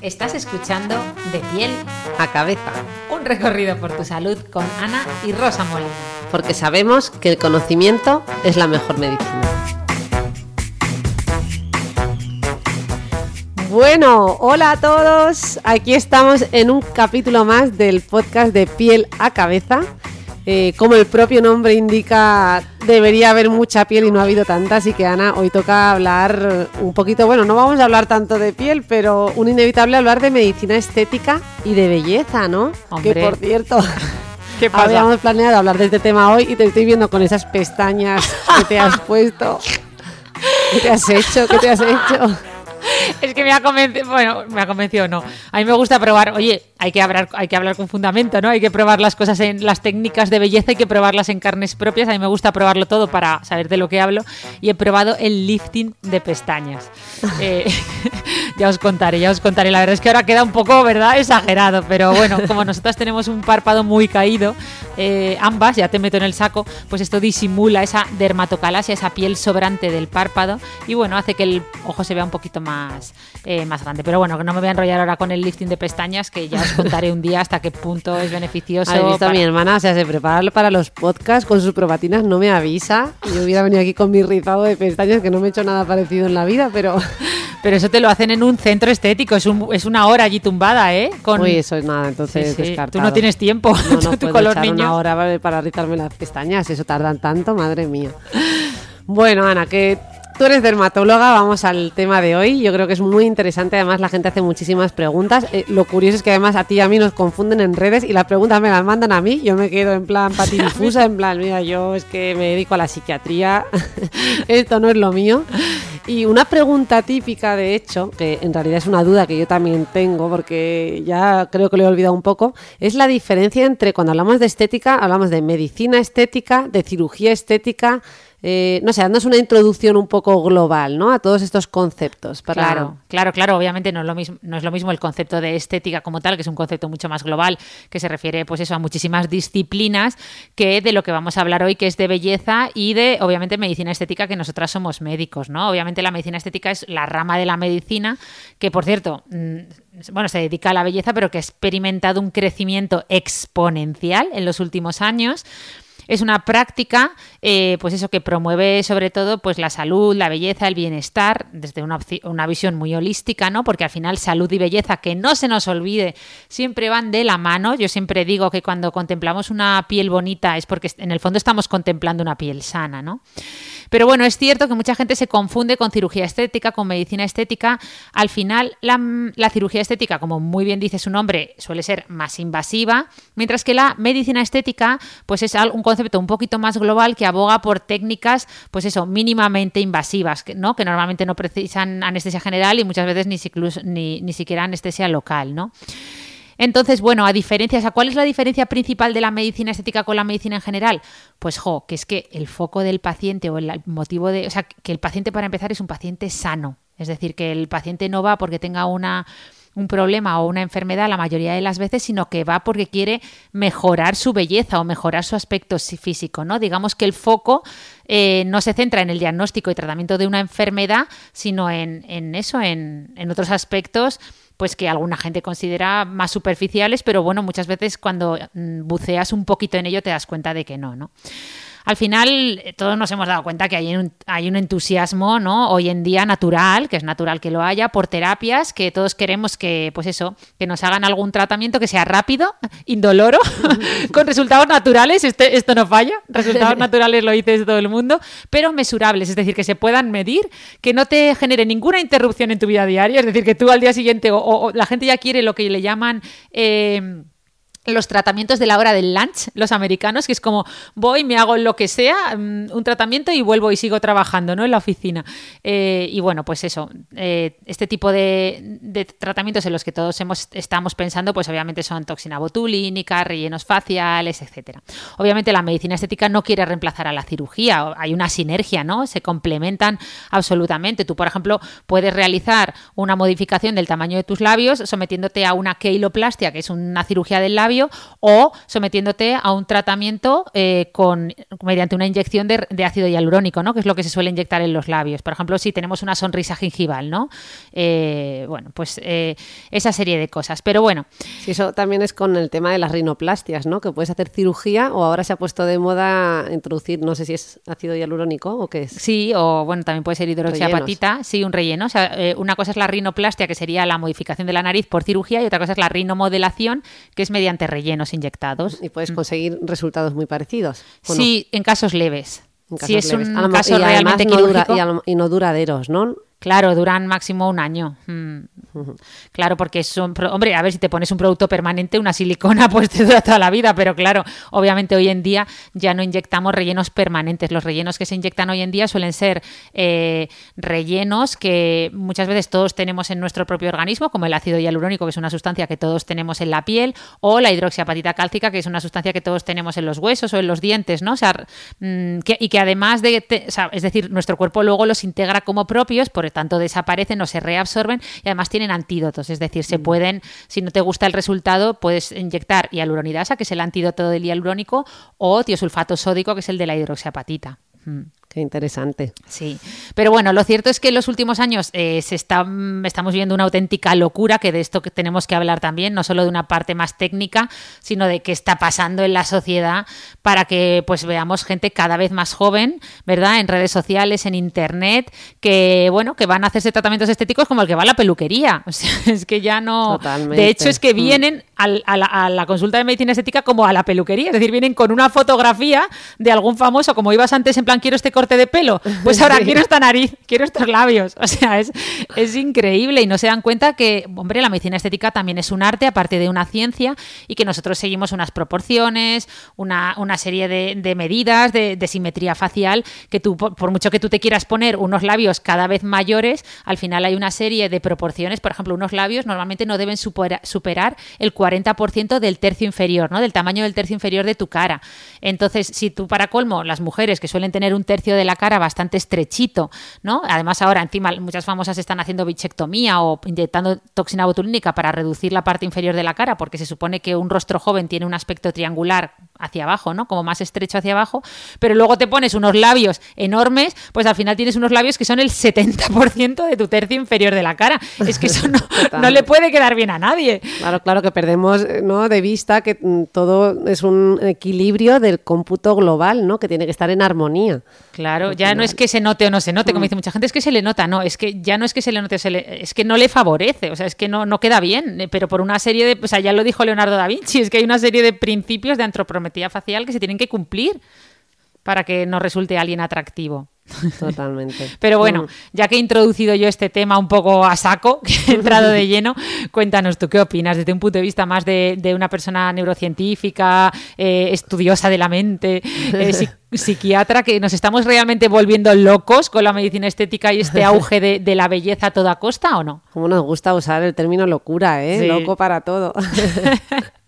estás escuchando De piel a cabeza, un recorrido por tu salud con Ana y Rosa Molina. porque sabemos que el conocimiento es la mejor medicina. Bueno, hola a todos. Aquí estamos en un capítulo más del podcast de piel a cabeza. Eh, como el propio nombre indica, debería haber mucha piel y no ha habido tanta, así que Ana, hoy toca hablar un poquito, bueno, no vamos a hablar tanto de piel, pero un inevitable hablar de medicina estética y de belleza, ¿no? Hombre. Que por cierto, ¿Qué pasa? habíamos planeado hablar de este tema hoy y te estoy viendo con esas pestañas que te has puesto. ¿Qué te has hecho? ¿Qué te has hecho? Es que me ha convencido, bueno, me ha convencido no. A mí me gusta probar, oye, hay que hablar, hay que hablar con fundamento, ¿no? Hay que probar las cosas en las técnicas de belleza, hay que probarlas en carnes propias. A mí me gusta probarlo todo para saber de lo que hablo. Y he probado el lifting de pestañas. Eh, ya os contaré, ya os contaré. La verdad es que ahora queda un poco, ¿verdad? Exagerado. Pero bueno, como nosotras tenemos un párpado muy caído, eh, ambas, ya te meto en el saco, pues esto disimula esa dermatocalasia, esa piel sobrante del párpado. Y bueno, hace que el ojo se vea un poquito más, eh, más grande. Pero bueno, que no me voy a enrollar ahora con el lifting de pestañas, que ya os contaré un día hasta qué punto es beneficioso. ¿Has visto a mi hermana? O sea, se prepara para los podcasts con sus probatinas, no me avisa. Yo hubiera venido aquí con mi rizado de pestañas, que no me he hecho nada parecido en la vida, pero... Pero eso te lo hacen en un centro estético, es, un- es una hora allí tumbada, ¿eh? Con... Uy, eso es nada, entonces sí. Tú no tienes tiempo, No, no con los echar niños. una hora para, para rizarme las pestañas, eso tardan tanto, madre mía. Bueno, Ana, que tú eres dermatóloga, vamos al tema de hoy. Yo creo que es muy interesante, además la gente hace muchísimas preguntas. Eh, lo curioso es que además a ti y a mí nos confunden en redes y las preguntas me las mandan a mí. Yo me quedo en plan patidifusa, en plan, mira, yo es que me dedico a la psiquiatría, esto no es lo mío. Y una pregunta típica, de hecho, que en realidad es una duda que yo también tengo, porque ya creo que lo he olvidado un poco, es la diferencia entre cuando hablamos de estética, hablamos de medicina estética, de cirugía estética, eh, no sé, dándonos una introducción un poco global, ¿no? A todos estos conceptos. Claro, claro, claro. Obviamente no es, lo mismo, no es lo mismo el concepto de estética como tal, que es un concepto mucho más global, que se refiere, pues eso, a muchísimas disciplinas, que de lo que vamos a hablar hoy, que es de belleza y de, obviamente, medicina estética, que nosotras somos médicos, ¿no? Obviamente la medicina estética es la rama de la medicina, que por cierto, mm, bueno, se dedica a la belleza, pero que ha experimentado un crecimiento exponencial en los últimos años. Es una práctica, eh, pues eso que promueve sobre todo pues la salud, la belleza, el bienestar, desde una, una visión muy holística, ¿no? Porque al final salud y belleza, que no se nos olvide, siempre van de la mano. Yo siempre digo que cuando contemplamos una piel bonita es porque en el fondo estamos contemplando una piel sana, ¿no? Pero bueno, es cierto que mucha gente se confunde con cirugía estética, con medicina estética. Al final, la, cirugía estética, como muy bien dice su nombre, suele ser más invasiva, mientras que la medicina estética, pues es un concepto un poquito más global que aboga por técnicas, pues eso, mínimamente invasivas, ¿no? Que normalmente no precisan anestesia general y muchas veces ni, ni siquiera anestesia local, ¿no? Entonces, bueno, a diferencia, o sea, ¿cuál es la diferencia principal de la medicina estética con la medicina en general? Pues, jo, que es que el foco del paciente o el motivo de, o sea, que el paciente para empezar es un paciente sano, es decir, que el paciente no va porque tenga una un problema o una enfermedad la mayoría de las veces, sino que va porque quiere mejorar su belleza o mejorar su aspecto físico, ¿no? Digamos que el foco eh, no se centra en el diagnóstico y tratamiento de una enfermedad, sino en, en eso, en, en otros aspectos pues que alguna gente considera más superficiales, pero bueno, muchas veces cuando mm, buceas un poquito en ello te das cuenta de que no, ¿no? Al final, eh, todos nos hemos dado cuenta que hay un, hay un entusiasmo, ¿no? Hoy en día natural, que es natural que lo haya, por terapias, que todos queremos que, pues eso, que nos hagan algún tratamiento que sea rápido, indoloro, con resultados naturales, este, esto no falla, resultados naturales lo dice todo el mundo, pero mesurables, es decir, que se puedan medir, que no te genere ninguna interrupción en tu vida diaria, es decir, que tú al día siguiente, o la gente ya quiere lo que le llaman... eh, los tratamientos de la hora del lunch, los americanos, que es como voy, me hago lo que sea, mm, un tratamiento y vuelvo y sigo trabajando ¿no? en la oficina. Eh, y bueno, pues eso, eh, este tipo de, tratamientos en los que todos hemos, estamos pensando, pues obviamente son toxina botulínica, rellenos faciales, etcétera. Obviamente la medicina estética no quiere reemplazar a la cirugía, hay una sinergia, ¿no? Se complementan absolutamente. Tú, por ejemplo, puedes realizar una modificación del tamaño de tus labios sometiéndote a una keiloplastia, que es una cirugía del labio, o sometiéndote a un tratamiento eh, con, mediante una inyección de, ácido hialurónico, ¿no? que es lo que se suele inyectar en los labios. Por ejemplo, si tenemos una sonrisa gingival, ¿no? Eh, bueno, pues eh, esa serie de cosas. Pero bueno. Sí, eso también es con el tema de las rinoplastias, ¿no? que puedes hacer cirugía o ahora se ha puesto de moda introducir, no sé si es ácido hialurónico o qué es. Sí, o bueno, también puede ser hidroxiapatita, sí, un relleno. O sea, una cosa es la rinoplastia, que sería la modificación de la nariz por cirugía, y otra cosa es la rinomodelación, que es mediante rellenos inyectados. Y puedes mm. conseguir resultados muy parecidos. Sí, en casos leves. si es un caso realmente quirúrgico. y, no duraderos, ¿no? Claro, duran máximo un año. Mm. Claro, porque son, hombre, a ver si te pones un producto permanente, una silicona, pues te dura toda la vida, pero claro, obviamente hoy en día ya no inyectamos rellenos permanentes. Los rellenos que se inyectan hoy en día suelen ser eh, rellenos que muchas veces todos tenemos en nuestro propio organismo, como el ácido hialurónico, que es una sustancia que todos tenemos en la piel, o la hidroxiapatita cálcica, que es una sustancia que todos tenemos en los huesos o en los dientes, ¿no? O sea, mm, y que además de, es decir, nuestro cuerpo luego los integra como propios, por tanto desaparecen o se reabsorben y además tienen antídotos, es decir, se mm. pueden, si no te gusta el resultado, puedes inyectar hialuronidasa, que es el antídoto del hialurónico, o tiosulfato sódico, que es el de la hidroxiapatita. Mm. Qué interesante. Sí, pero bueno, lo cierto es que en los últimos años eh, se está, estamos viendo una auténtica locura, que de esto que tenemos que hablar también, no solo de una parte más técnica, sino de qué está pasando en la sociedad para que pues veamos gente cada vez más joven, ¿verdad? En redes sociales, en internet, que bueno, que van a hacerse tratamientos estéticos como el que va a la peluquería. O sea, es que ya no. De hecho, es que vienen a, la, a la consulta de medicina estética como a la peluquería, es decir, vienen con una fotografía de algún famoso, como ibas antes en plan quiero este corte de pelo, pues ahora quiero esta nariz, quiero estos labios. O sea, es, es increíble y no se dan cuenta que, hombre, la medicina estética también es un arte, aparte de una ciencia, y que nosotros seguimos unas proporciones, una, una serie de, medidas de, simetría facial, que tú, por, mucho que tú te quieras poner unos labios cada vez mayores, al final hay una serie de proporciones, por ejemplo, unos labios normalmente no deben superar, superar el 40% del tercio inferior, ¿no? Del tamaño del tercio inferior de tu cara. Entonces, si tú para colmo, las mujeres que suelen tener un tercio de la cara bastante estrechito, ¿no? Además ahora encima muchas famosas están haciendo bichectomía o inyectando toxina botulínica para reducir la parte inferior de la cara porque se supone que un rostro joven tiene un aspecto triangular hacia abajo, ¿no? Como más estrecho hacia abajo, pero luego te pones unos labios enormes, pues al final tienes unos labios que son el 70% de tu tercio inferior de la cara. Es que eso no, le puede quedar bien a nadie. Claro, claro que perdemos ¿no? de vista que mm, todo es un equilibrio del cómputo global, ¿no? Que tiene que estar en armonía. Claro, ya no es que se note o no se note, como mm. dice mucha gente, es que se le nota, no, es que ya no es que se le note, es que no le favorece, o sea, es que no, no queda bien, eh, pero por una serie de, o sea, ya lo dijo Leonardo da Vinci, es que hay una serie de principios de antroprometría facial que se tienen que cumplir para que nos resulte alguien atractivo. Totalmente. Pero bueno, mm. ya que he introducido yo este tema un poco a saco, que he entrado de lleno, cuéntanos tú qué opinas desde un punto de vista más de, una persona neurocientífica, eh, estudiosa de la mente, eh, psiquiatra, que nos estamos realmente volviendo locos con la medicina estética y este auge de, la belleza a toda costa o no? Como nos gusta usar el término locura, ¿eh? Loco para todo.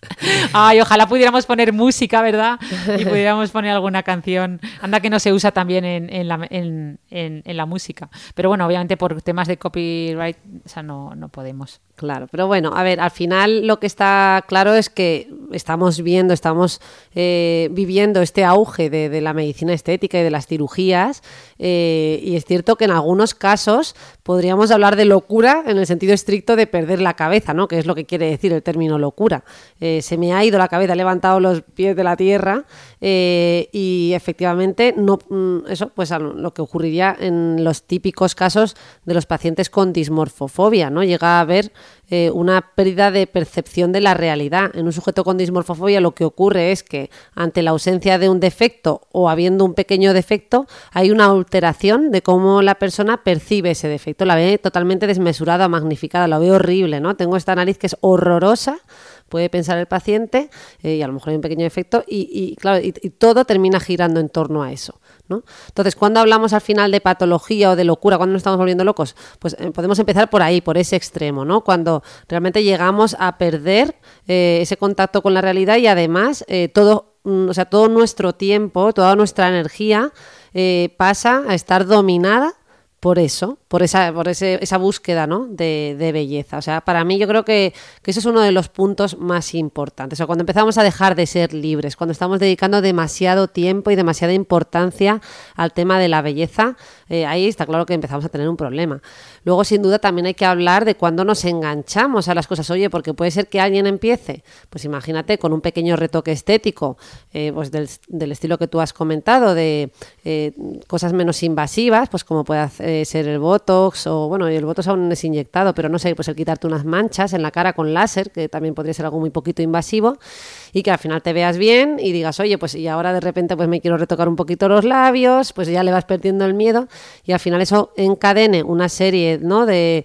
Ay, ojalá pudiéramos poner música, ¿verdad? Y pudiéramos poner alguna canción. Anda que no se usa también en, la, música. Pero bueno, obviamente por temas de copyright, o sea, no, no podemos. Claro, pero bueno, a ver, al final lo que está claro es que estamos viendo, estamos eh, viviendo este auge de, la medicina estética y de las cirugías eh, y es cierto que en algunos casos podríamos hablar de locura en el sentido estricto de perder la cabeza, ¿no? Que es lo que quiere decir el término locura. Eh, se me ha ido la cabeza, he levantado los pies de la tierra y efectivamente no, mm, eso pues lo que ocurriría en los típicos casos de los pacientes con dismorfofobia, ¿no? Llega a haber eh, una pérdida de percepción de la realidad. En un sujeto con dismorfofobia lo que ocurre es que ante la ausencia de un defecto o habiendo un pequeño defecto hay una alteración de cómo la persona percibe ese defecto. La ve totalmente desmesurada, magnificada, la ve horrible, ¿no? Tengo esta nariz que es horrorosa puede pensar el paciente eh, y a lo mejor hay un pequeño efecto y, claro, y, todo termina girando en torno a eso. ¿no? Entonces, cuando hablamos al final de patología o de locura, cuando nos estamos volviendo locos, pues eh, podemos empezar por ahí, por ese extremo, ¿no? Cuando realmente llegamos a perder eh, ese contacto con la realidad y además todo, mm, o sea, todo nuestro tiempo, toda nuestra energía pasa a estar dominada por eso, por esa, por ese, esa búsqueda ¿no? de, de, belleza. O sea, para mí yo creo que, que, eso es uno de los puntos más importantes. O cuando empezamos a dejar de ser libres, cuando estamos dedicando demasiado tiempo y demasiada importancia al tema de la belleza, eh, ahí está claro que empezamos a tener un problema. Luego, sin duda, también hay que hablar de cuando nos enganchamos a las cosas. Oye, porque puede ser que alguien empiece, pues imagínate, con un pequeño retoque estético, eh, pues del, estilo que tú has comentado, de eh, cosas menos invasivas, pues como puede ser el Botox o, bueno, el Botox aún es inyectado, pero no sé, pues el quitarte unas manchas en la cara con láser, que también podría ser algo muy poquito invasivo, y que al final te veas bien y digas, oye, pues y ahora de repente pues me quiero retocar un poquito los labios, pues ya le vas perdiendo el miedo y al final eso encadene una serie, ¿no? De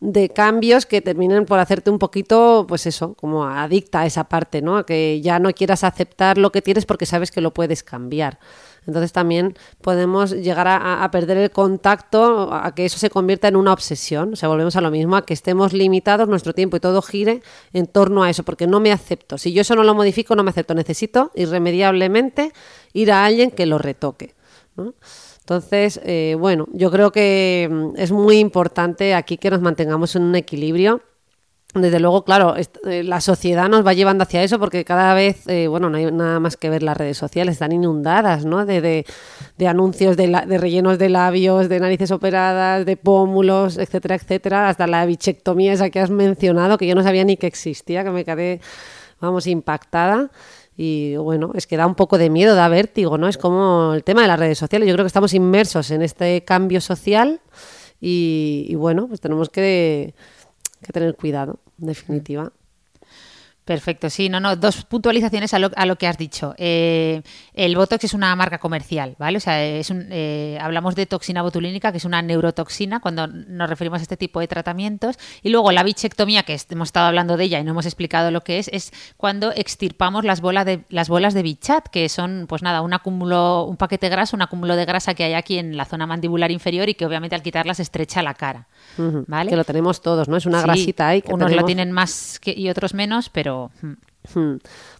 de cambios que terminen por hacerte un poquito, pues eso, como adicta a esa parte, ¿no? Que ya no quieras aceptar lo que tienes porque sabes que lo puedes cambiar. Entonces también podemos llegar a, perder el contacto, a que eso se convierta en una obsesión. O sea, volvemos a lo mismo, a que estemos limitados, nuestro tiempo y todo gire en torno a eso, porque no me acepto. Si yo eso no lo modifico, no me acepto. Necesito irremediablemente ir a alguien que lo retoque. Entonces, eh, bueno, yo creo que mm, es muy importante aquí que nos mantengamos en un equilibrio desde luego, claro, eh, la sociedad nos va llevando hacia eso porque cada vez, eh, bueno, no hay nada más que ver las redes sociales, están inundadas, ¿no? De, anuncios de, de, rellenos de labios, de narices operadas, de pómulos, etcétera, etcétera, hasta la bichectomía esa que has mencionado, que yo no sabía ni que existía, que me quedé, vamos, impactada. Y bueno, es que da un poco de miedo, da vértigo, ¿no? Es como el tema de las redes sociales. Yo creo que estamos inmersos en este cambio social y bueno, pues tenemos que que tener cuidado, en definitiva. Perfecto, sí, no, no, dos puntualizaciones a lo, a lo que has dicho. Eh, el Botox es una marca comercial, ¿vale? O sea, es un, eh, hablamos de toxina botulínica, que es una neurotoxina cuando nos referimos a este tipo de tratamientos. Y luego la bichectomía, que hemos estado hablando de ella y no hemos explicado lo que es, es cuando extirpamos las, bolas de, las bolas de bichat, que son, pues nada, un acúmulo, un paquete graso, un acúmulo de grasa que hay aquí en la zona mandibular inferior y que obviamente al quitarlas estrecha la cara, ¿vale? Que lo tenemos todos, ¿no? Es una grasita ahí. Que unos lo tienen más que, y otros menos, pero. Hmm.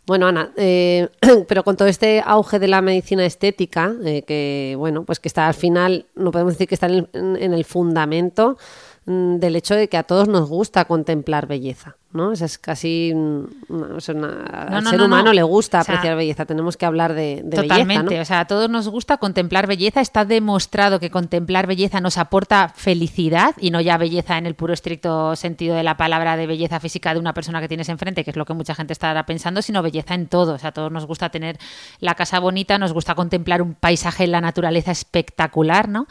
Bueno, Ana, eh, pero con todo este auge de la medicina estética, eh, que bueno, pues que está al final, no podemos decir que está en el fundamento mm, del hecho de que a todos nos gusta contemplar belleza. ¿No? es casi al ser humano le gusta apreciar belleza, tenemos que hablar de, de totalmente, o sea, a todos nos gusta contemplar belleza, está demostrado que contemplar belleza nos aporta felicidad y no ya belleza en el puro estricto sentido de la palabra de belleza física de una persona que tienes enfrente, que es lo que mucha gente estará pensando, sino belleza en todo, o sea, a todos nos gusta tener la casa bonita, nos gusta contemplar un paisaje en la naturaleza espectacular, ¿no?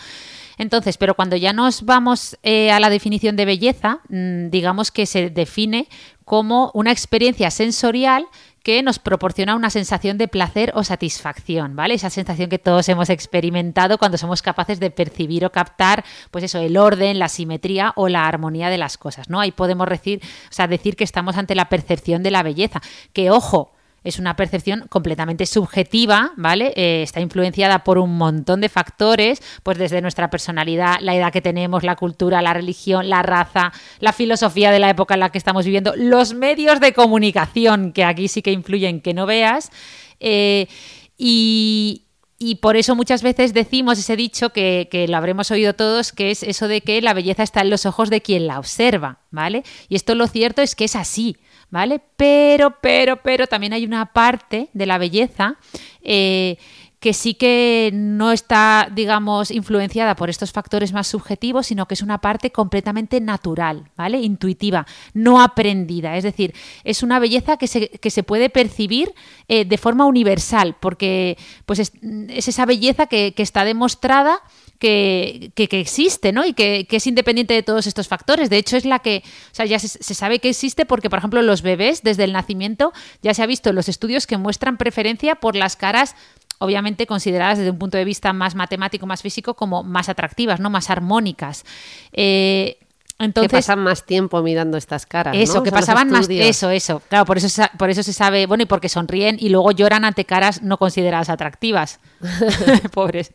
Entonces, pero cuando ya nos vamos eh, a la definición de belleza, mm, digamos que se define como una experiencia sensorial que nos proporciona una sensación de placer o satisfacción, ¿vale? Esa sensación que todos hemos experimentado cuando somos capaces de percibir o captar, pues eso, el orden, la simetría o la armonía de las cosas, ¿no? Ahí podemos decir, o sea, decir que estamos ante la percepción de la belleza, que ojo, es una percepción completamente subjetiva, ¿vale? Eh, está influenciada por un montón de factores, pues desde nuestra personalidad, la edad que tenemos, la cultura, la religión, la raza, la filosofía de la época en la que estamos viviendo, los medios de comunicación, que aquí sí que influyen que no veas, eh, y, por eso muchas veces decimos ese dicho que, que, lo habremos oído todos, que es eso de que la belleza está en los ojos de quien la observa, ¿vale? Y esto lo cierto es que es así. ¿Vale? Pero, pero, pero también hay una parte de la belleza eh, que sí que no está, digamos, influenciada por estos factores más subjetivos, sino que es una parte completamente natural, ¿vale? Intuitiva, no aprendida. Es decir, es una belleza que se, que se puede percibir eh, de forma universal, porque pues es, esa belleza que, que está demostrada que, existe, ¿no? Y que, es independiente de todos estos factores. De hecho, es la que, o sea, ya se, sabe que existe porque, por ejemplo, los bebés desde el nacimiento ya se ha visto en los estudios que muestran preferencia por las caras obviamente consideradas desde un punto de vista más matemático, más físico, como más atractivas, ¿no? Más armónicas. Eh, Entonces, que pasan más tiempo mirando estas caras. ¿no? Eso, O que sea, pasaban más. Eso, eso. Claro, por eso, se- por eso se sabe. Bueno, y porque sonríen y luego lloran ante caras no consideradas atractivas. Pobres.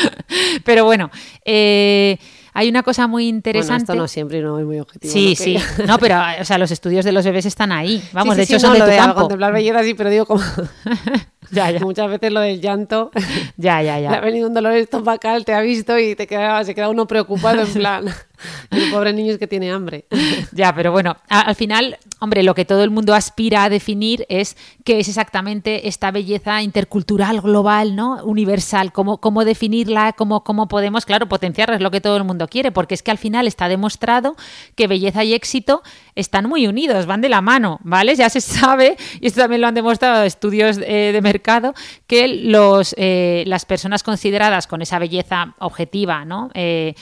Pero bueno, eh, hay una cosa muy Bueno, interesante. esto no siempre no es muy objetivo. Sí, ¿no? sí. Que- No, pero o sea, los estudios de los bebés están ahí. Vamos, Sí, de hecho sí, son no, de lo tu campo. contemplar belleza sí, pero digo como Ya, ya. muchas veces lo del llanto. Ya, ya, Le ha ya. venido un dolor estomacal, te ha visto y te queda, se queda uno preocupado en plan. El pobre niño es que tiene hambre. Ya, pero bueno, al final, hombre, lo que todo el mundo aspira a definir es qué es exactamente esta belleza intercultural, global, ¿no? Universal, cómo, cómo definirla, cómo, cómo podemos, claro, potenciarla, es lo que todo el mundo quiere, porque es que al final está demostrado que belleza y éxito están muy unidos, van de la mano, ¿vale? Ya se sabe, y esto también lo han demostrado estudios eh, de mercado, que los, eh, las personas consideradas con esa belleza objetiva, ¿no? Eh,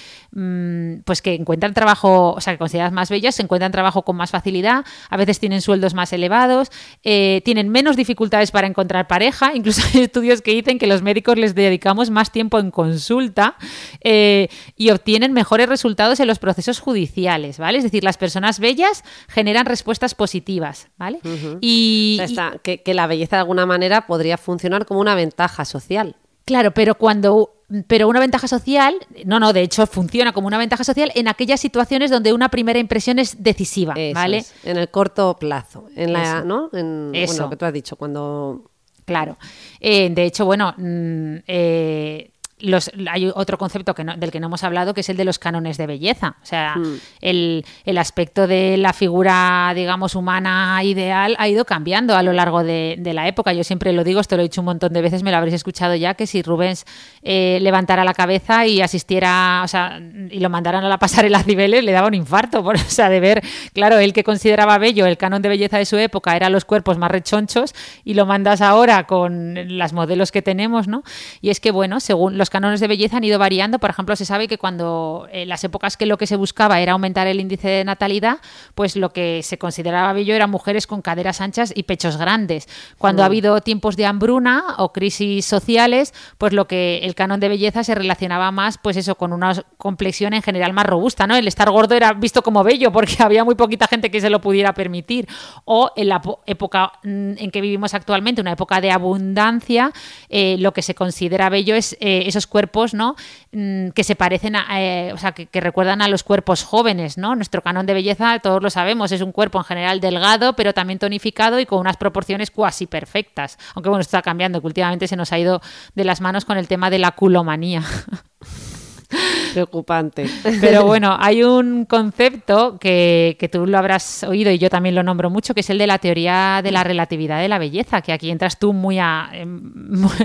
pues que encuentran trabajo, o sea, que consideradas más bellas, se encuentran trabajo con más facilidad, a veces tienen sueldos más elevados, eh, tienen menos dificultades para encontrar pareja, incluso hay estudios que dicen que los médicos les dedicamos más tiempo en consulta eh, y obtienen mejores resultados en los procesos judiciales, ¿vale? Es decir, las personas bellas generan respuestas positivas, ¿vale? Y, O sea, y- está- que, que la belleza de alguna manera podría funcionar como una ventaja social. Claro, pero cuando pero una ventaja social, no, no, de hecho funciona como una ventaja social en aquellas situaciones donde una primera impresión es decisiva, Eso ¿vale? es, en el corto plazo. En la, Eso. ¿no? En, Eso. Bueno, lo que tú has dicho, cuando Claro. Eh, de hecho, bueno, mm, eh, los, hay otro concepto que no- del que no hemos hablado, que es el de los cánones de belleza. O sea, el, el aspecto de la figura, digamos, humana ideal ha ido cambiando a lo largo de, de la época. Yo siempre lo digo, esto lo he dicho un montón de veces, me lo habréis escuchado ya, que si Rubens eh, levantara la cabeza y asistiera, o sea, y lo mandaran a la pasarela Cibeles, le daba un infarto. Por, o sea, de ver, claro, él que consideraba bello el canon de belleza de su época eran los cuerpos más rechonchos y lo mandas ahora con las modelos que tenemos, ¿no? Y es que, bueno, según los cánones de belleza han ido variando, por ejemplo, se sabe que cuando en las épocas que lo que se buscaba era aumentar el índice de natalidad, pues lo que se consideraba bello eran mujeres con caderas anchas y pechos grandes. Cuando ha habido tiempos de hambruna o crisis sociales, pues lo que el canon de belleza se relacionaba más, pues eso, con una complexión en general más robusta, ¿no? El estar gordo era visto como bello porque había muy poquita gente que se lo pudiera permitir. O en la po- época mm, en que vivimos actualmente, una época de abundancia, eh, lo que se considera bello es eh, esos cuerpos, ¿no? Mm, que se parecen a, eh, o sea, que, recuerdan a los cuerpos jóvenes, ¿no? Nuestro canon de belleza, todos lo sabemos, es un cuerpo en general delgado, pero también tonificado y con unas proporciones cuasi perfectas. Aunque bueno, esto está cambiando, que últimamente se nos ha ido de las manos con el tema de la culomanía. preocupante. Pero bueno, hay un concepto que, que tú lo habrás oído y yo también lo nombro mucho, que es el de la teoría de la relatividad de la belleza, que aquí entras tú muy a, em,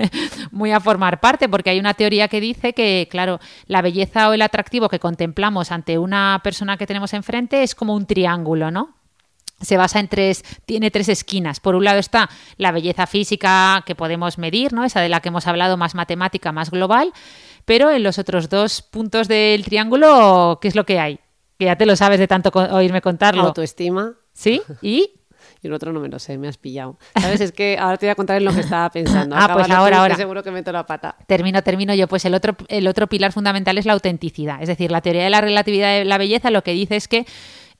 muy a formar parte, porque hay una teoría que dice que, claro, la belleza o el atractivo que contemplamos ante una persona que tenemos enfrente es como un triángulo, ¿no? se basa en tres, tiene tres esquinas. Por un lado está la belleza física que podemos medir, ¿no? Esa de la que hemos hablado, más matemática, más global. Pero en los otros dos puntos del triángulo, ¿qué es lo que hay? Que ya te lo sabes de tanto oírme contarlo. Autoestima. ¿Sí? ¿Y? Y el otro no me lo sé, me has pillado. ¿Sabes? Es que ahora te voy a contar en lo que estaba pensando. Ah, pues ahora, ahora. Seguro que meto la pata. Termino, termino yo. Pues el otro, el otro pilar fundamental es la autenticidad. Es decir, la teoría de la relatividad de la belleza lo que dice es que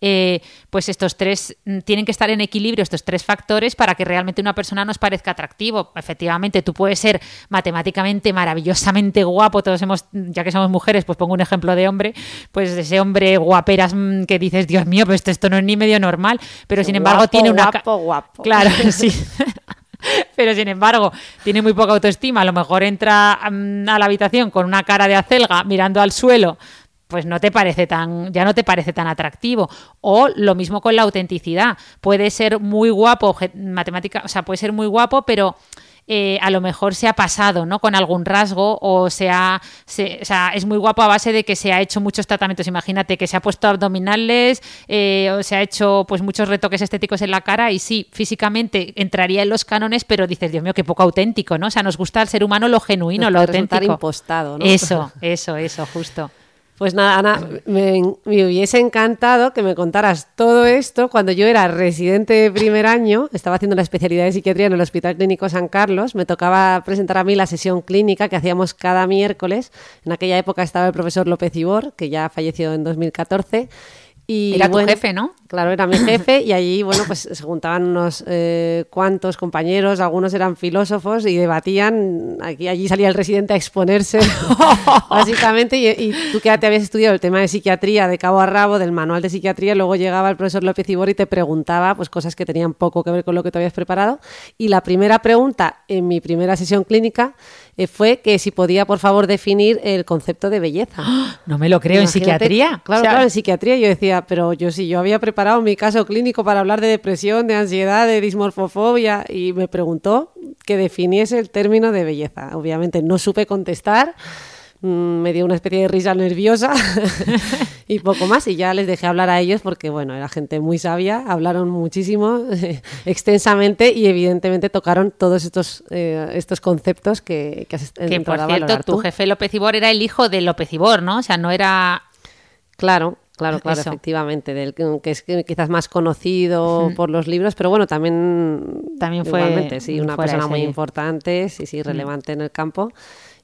eh, pues estos tres mm, tienen que estar en equilibrio, estos tres factores, para que realmente una persona nos parezca atractivo. Efectivamente, tú puedes ser matemáticamente maravillosamente guapo, todos hemos, ya que somos mujeres, pues pongo un ejemplo de hombre, pues ese hombre guaperas mm, que dices, Dios mío, pues esto, esto no es ni medio normal, pero sin embargo Guapo, tiene una... Guapo, guapo. Claro, sí. Pero sin embargo, tiene muy poca autoestima. A lo mejor entra mm, a la habitación con una cara de acelga mirando al suelo. Pues no te parece tan, ya no te parece tan atractivo. O lo mismo con la autenticidad. Puede ser muy guapo, matemática, o sea, puede ser muy guapo, pero eh, a lo mejor se ha pasado, ¿no? Con algún rasgo o sea, se, o sea, es muy guapo a base de que se ha hecho muchos tratamientos. Imagínate que se ha puesto abdominales eh, o se ha hecho pues muchos retoques estéticos en la cara y sí, físicamente entraría en los cánones, pero dices, Dios mío, qué poco auténtico, ¿no? O sea, nos gusta al ser humano lo genuino, Nos lo auténtico. impostado, ¿no? Eso, eso, eso, justo. Pues nada, Ana, me, me hubiese encantado que me contaras todo esto cuando yo era residente de primer año, estaba haciendo la especialidad de psiquiatría en el Hospital Clínico San Carlos, me tocaba presentar a mí la sesión clínica que hacíamos cada miércoles. En aquella época estaba el profesor López Ibor, que ya falleció en 2014. Y, Era tu jefe, ¿no? Claro, era mi jefe y allí, bueno, pues se juntaban unos eh, cuantos compañeros, algunos eran filósofos y debatían, aquí, allí salía el residente a exponerse, básicamente, y, y tú que ya te habías estudiado el tema de psiquiatría de cabo a rabo, del manual de psiquiatría, luego llegaba el profesor López Ibor y te preguntaba pues cosas que tenían poco que ver con lo que te habías preparado. Y la primera pregunta en mi primera sesión clínica eh, fue que si podía, por favor, definir el concepto de belleza. No me lo creo, en Imagínate, psiquiatría. Claro, O sea, claro, en psiquiatría yo decía, pero yo sí, yo había preparado mi caso clínico para hablar de depresión, de ansiedad, de dismorfofobia y me preguntó que definiese el término de belleza. Obviamente no supe contestar, mm, me dio una especie de risa nerviosa y poco más y ya les dejé hablar a ellos porque bueno, era gente muy sabia, hablaron muchísimo, extensamente y evidentemente tocaron todos estos, eh, estos conceptos que, que has que por cierto, tu tú. jefe López Ibor era el hijo de López Ibor, ¿no? O sea, no era Claro, claro, claro, Eso. efectivamente, del que es quizás más conocido por los libros, pero bueno, también También fue igualmente, sí, una persona muy importante, sí, sí, relevante en el campo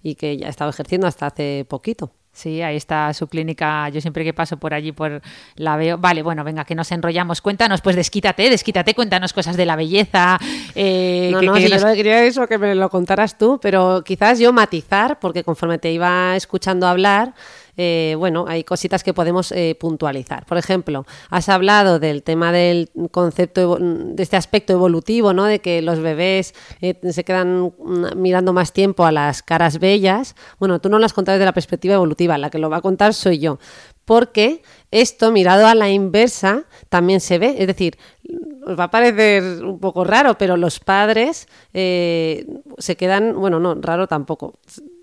y que ya ha estado ejerciendo hasta hace poquito. Sí, ahí está su clínica. Yo siempre que paso por allí por la veo. Vale, bueno, venga, que nos enrollamos. Cuéntanos, pues desquítate, desquítate, cuéntanos cosas de la belleza. eh, No, que- no, que si nos- yo quería eso, que me lo contaras tú, pero quizás yo matizar, porque conforme te iba escuchando hablar, eh, bueno, hay cositas que podemos eh, puntualizar. Por ejemplo, has hablado del tema del concepto, de este aspecto evolutivo, ¿no? De que los bebés eh, se quedan mm, mirando más tiempo a las caras bellas. Bueno, tú no lo has contado desde la perspectiva evolutiva, la que lo va a contar soy yo. Porque esto, mirado a la inversa, también se ve. Es decir, os va a parecer un poco raro, pero los padres se quedan, bueno, no, raro tampoco.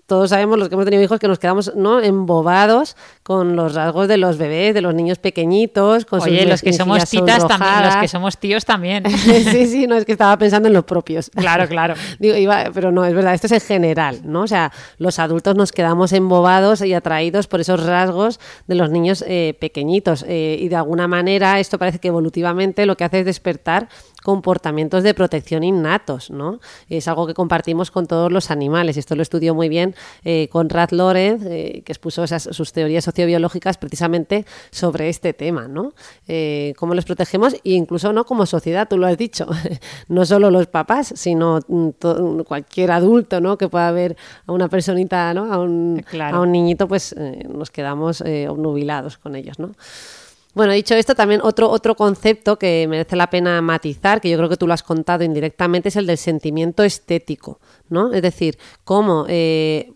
Todos sabemos, los que hemos tenido hijos, que nos quedamos ¿no? embobados con los rasgos de los bebés, de los niños pequeñitos. Con sus Oye, los que somos titas también, los que somos tíos también. sí, sí, no, es que estaba pensando en los propios. Claro, claro. Digo, iba- pero no, es verdad, esto es en general, ¿no? O sea, los adultos nos quedamos embobados y atraídos por esos rasgos de los niños eh, pequeñitos. eh, y de alguna manera esto parece que evolutivamente lo que hace es despertar comportamientos de protección innatos, ¿no? Es algo que compartimos con todos los animales. Esto lo estudió muy bien eh, Conrad Lorenz, eh, que expuso esas, sus teorías sociobiológicas precisamente sobre este tema, ¿no? Eh, cómo los protegemos e incluso no como sociedad, tú lo has dicho, no solo los papás, sino mm, to- cualquier adulto, ¿no? Que pueda ver a una personita, ¿no? A un, Claro. a un niñito, pues eh, nos quedamos eh, obnubilados con ellos, ¿no? Bueno, dicho esto, también otro, otro concepto que merece la pena matizar, que yo creo que tú lo has contado indirectamente, es el del sentimiento estético, ¿no? Es decir, cómo eh,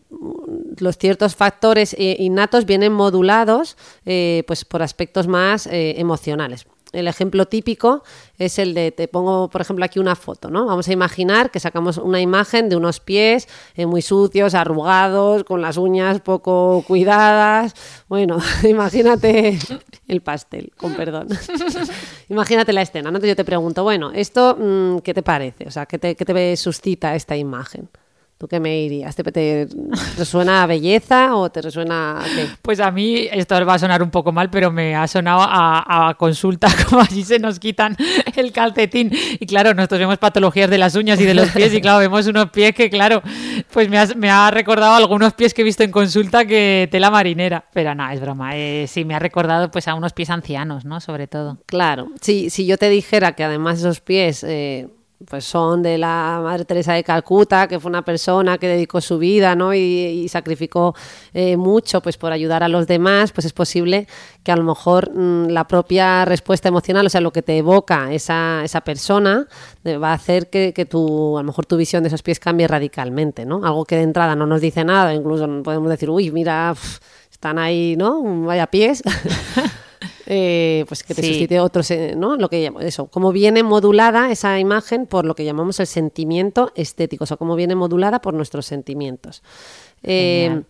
los ciertos factores eh, innatos vienen modulados eh, pues por aspectos más emocionales. El ejemplo típico es el de, te pongo por ejemplo aquí una foto, ¿no? Vamos a imaginar que sacamos una imagen de unos pies eh, muy sucios, arrugados, con las uñas poco cuidadas. Bueno, imagínate el pastel, con perdón. imagínate la escena, ¿no? Entonces yo te pregunto, bueno, ¿esto mm, qué te parece? O sea, ¿qué te, qué te suscita esta imagen? ¿Tú qué me dirías? ¿Te, te resuena a belleza o te resuena a qué? Pues a mí esto va a sonar un poco mal, pero me ha sonado a, a consulta, como allí se nos quitan el calcetín. Y claro, nosotros vemos patologías de las uñas y de los pies, y claro, vemos unos pies que, claro, pues me, has- me ha recordado algunos pies que he visto en consulta que tela marinera. Pero no, es broma. eh, sí, me ha recordado pues a unos pies ancianos, ¿no? Sobre todo. Claro, si, si yo te dijera que además esos pies eh, pues son de la Madre Teresa de Calcuta, que fue una persona que dedicó su vida ¿no? y, y sacrificó eh, mucho pues por ayudar a los demás, pues es posible que a lo mejor mm, la propia respuesta emocional, o sea, lo que te evoca esa, esa persona, eh, va a hacer que, que tu, a lo mejor tu visión de esos pies cambie radicalmente, ¿no? Algo que de entrada no nos dice nada, incluso podemos decir, uy, mira, pf, están ahí, ¿no? Vaya pies. Eh, pues que te Sí. suscite otros, eh, ¿no? Lo que llamo- eso, cómo viene modulada esa imagen por lo que llamamos el sentimiento estético, o sea, cómo viene modulada por nuestros sentimientos. Eh.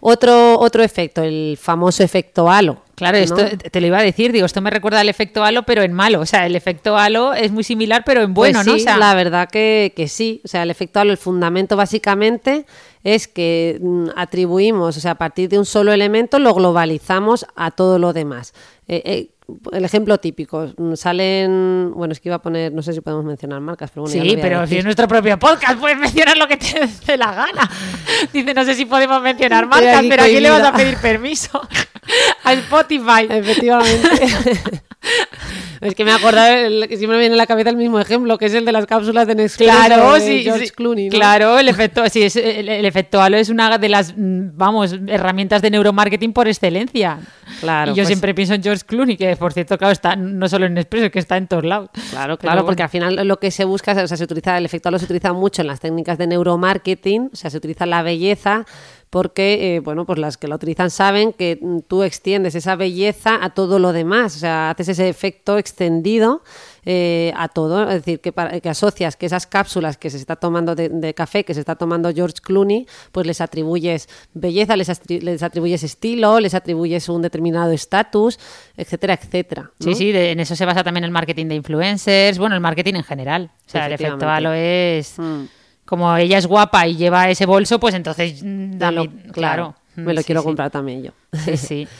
Otro, otro efecto, el famoso efecto halo. Claro, ¿no? esto te lo iba a decir, digo, esto me recuerda al efecto halo, pero en malo. O sea, el efecto halo es muy similar, pero en bueno, Pues ¿no? O sí, sea, la verdad que, que sí. O sea, el efecto halo, el fundamento básicamente es que mm, atribuimos, o sea, a partir de un solo elemento lo globalizamos a todo lo demás. Eh, eh, el ejemplo típico, mm, salen, bueno, es que iba a poner, no sé si podemos mencionar marcas, pero bueno, Sí, pero si es nuestro propio podcast, puedes mencionar lo que te dé la gana. Dice, no sé si podemos mencionar marcas, aquí pero ¿a quién le vas a pedir permiso? a Spotify. Efectivamente. es que me he acordado, que siempre me viene a la cabeza el mismo ejemplo, que es el de las cápsulas de Nespresso Claro, de sí, George sí. Clooney. ¿no? Claro, el efecto, sí, es, el, el efecto halo es una de las, mm, vamos, herramientas de neuromarketing por excelencia. Claro, y yo pues- siempre pienso en George Clooney, que por cierto, claro, está no solo en Nespresso, que está en todos lados. Claro, claro, porque bueno. al final lo que se busca, o sea, se utiliza, el efecto halo se utiliza mucho en las técnicas de neuromarketing, o sea, se utiliza la belleza porque, eh, bueno, pues las que lo utilizan saben que mm, tú extiendes esa belleza a todo lo demás, o sea, haces ese efecto extendido eh, a todo, es decir, que, para- que asocias que esas cápsulas que se está tomando de, de café, que se está tomando George Clooney, pues les atribuyes belleza, les, atri- les atribuyes estilo, les atribuyes un determinado estatus, etcétera, etcétera. Sí, ¿no? sí, de- en eso se basa también el marketing de influencers, bueno, el marketing en general. O sea, el efecto halo es... Mm. Como ella es guapa y lleva ese bolso, pues entonces, mm, Me dame- lo- claro. me lo Sí, quiero sí. comprar también yo. Sí, sí.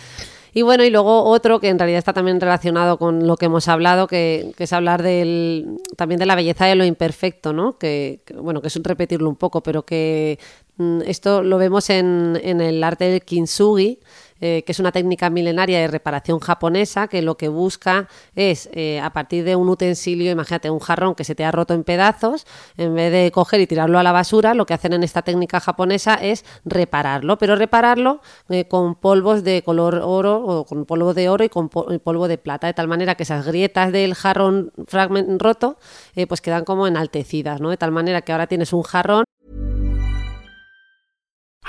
Y bueno, y luego otro que en realidad está también relacionado con lo que hemos hablado, que, que es hablar del, también de la belleza de lo imperfecto, ¿no? Que, que, bueno, que es un repetirlo un poco, pero que mm, esto lo vemos en, en el arte del kintsugi, eh, que es una técnica milenaria de reparación japonesa que lo que busca es, eh, a partir de un utensilio, imagínate un jarrón que se te ha roto en pedazos, en vez de coger y tirarlo a la basura, lo que hacen en esta técnica japonesa es repararlo, pero repararlo eh, con polvos de color oro o con polvo de oro y con polvo de plata, de tal manera que esas grietas del jarrón roto pues quedan como enaltecidas, ¿no? De tal manera que ahora tienes un jarrón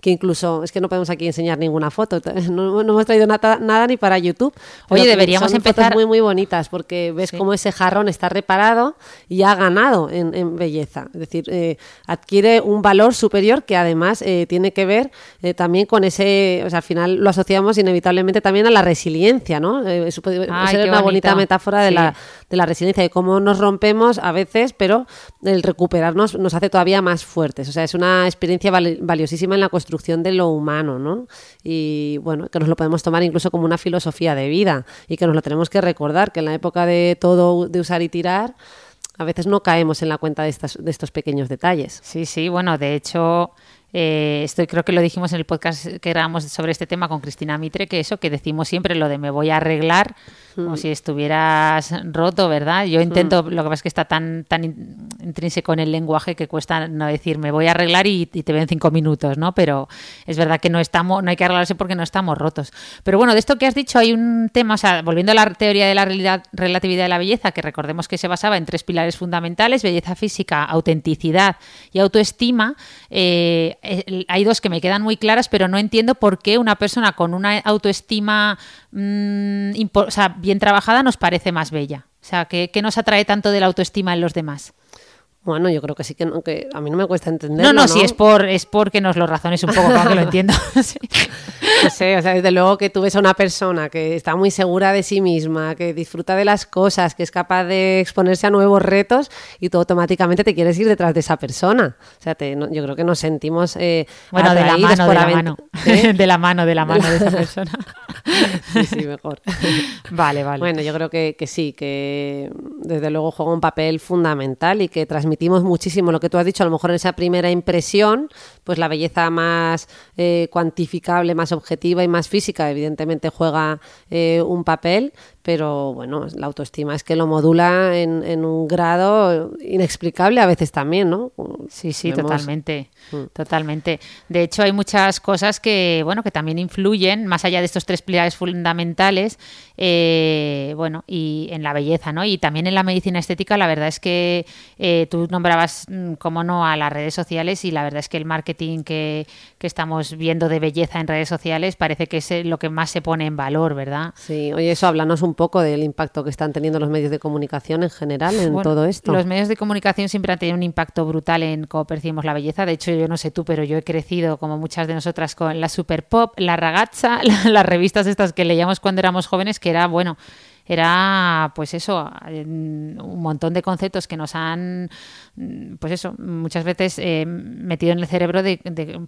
que incluso es que no podemos aquí enseñar ninguna foto, no, no hemos traído nada, nada ni para YouTube. Oye, deberíamos son empezar- muy muy bonitas porque ves Sí. cómo ese jarrón está reparado y ha ganado en, en belleza, es decir, eh, adquiere un valor superior que además eh, tiene que ver eh, también con ese, o sea, al final lo asociamos inevitablemente también a la resiliencia, ¿no? Eso puede Ay, ser una bonita metáfora de la de la resiliencia, de cómo nos rompemos a veces, pero el recuperarnos nos hace todavía más fuertes. O sea, es una experiencia vali- valiosísima en la construcción de lo humano, ¿no? Y bueno, que nos lo podemos tomar incluso como una filosofía de vida y que nos lo tenemos que recordar, que en la época de todo de usar y tirar, a veces no caemos en la cuenta de, estas, de estos pequeños detalles. Sí, sí, bueno, de hecho, eh, esto creo que lo dijimos en el podcast que grabamos sobre este tema con Cristina Mitre, que eso, que decimos siempre lo de me voy a arreglar, como si estuvieras roto, ¿verdad? Yo intento, lo que pasa es que está tan, tan in- intrínseco en el lenguaje que cuesta no decir me voy a arreglar y, y te veo en cinco minutos, ¿no? Pero es verdad que no estamos, no hay que arreglarse porque no estamos rotos. Pero bueno, de esto que has dicho hay un tema, o sea, volviendo a la teoría de la realidad- relatividad de la belleza, que recordemos que se basaba en tres pilares fundamentales, belleza física, autenticidad y autoestima, eh, hay dos que me quedan muy claras, pero no entiendo por qué una persona con una autoestima mm, o sea, bien trabajada nos parece más bella. O sea, ¿qué, qué nos atrae tanto de la autoestima en los demás? Bueno, yo creo que sí que, no- que a mí no me cuesta entenderlo. No, no, ¿no? si es por es porque nos lo razones un poco para que lo entiendo. Sí. No sé, o sea, desde luego que tú ves a una persona que está muy segura de sí misma, que disfruta de las cosas, que es capaz de exponerse a nuevos retos y tú automáticamente te quieres ir detrás de esa persona. O sea, te- no- yo creo que nos sentimos eh, Bueno, de la mano, de la mano. ¿Eh? De la mano, de la mano de esa persona. Sí, sí, mejor. Vale, vale. Bueno, yo creo que, que sí, que desde luego juega un papel fundamental y que muchísimo lo que tú has dicho, a lo mejor en esa primera impresión, pues la belleza más eh, cuantificable, más objetiva y más física, evidentemente juega eh, un papel, pero bueno, la autoestima es que lo modula en, en un grado inexplicable a veces también, ¿no? Sí, sí, totalmente, mm. totalmente. De hecho, hay muchas cosas que, bueno, que también influyen, más allá de estos tres pilares fundamentales, eh, bueno, y en la belleza, ¿no? Y también en la medicina estética, la verdad es que eh, tú nombrabas, mm, como no, a las redes sociales y la verdad es que el marketing que, que estamos viendo de belleza en redes sociales parece que es lo que más se pone en valor, ¿verdad? Sí, oye, eso háblanos un poco del impacto que están teniendo los medios de comunicación en general en todo esto. Los medios de comunicación siempre han tenido un impacto brutal en cómo percibimos la belleza. De hecho, yo no sé tú, pero yo he crecido, como muchas de nosotras, con la Super Pop, la Ragazza, las revistas estas que leíamos cuando éramos jóvenes, que era, bueno, era pues eso, un montón de conceptos que nos han, pues eso, muchas veces eh, metido en el cerebro de,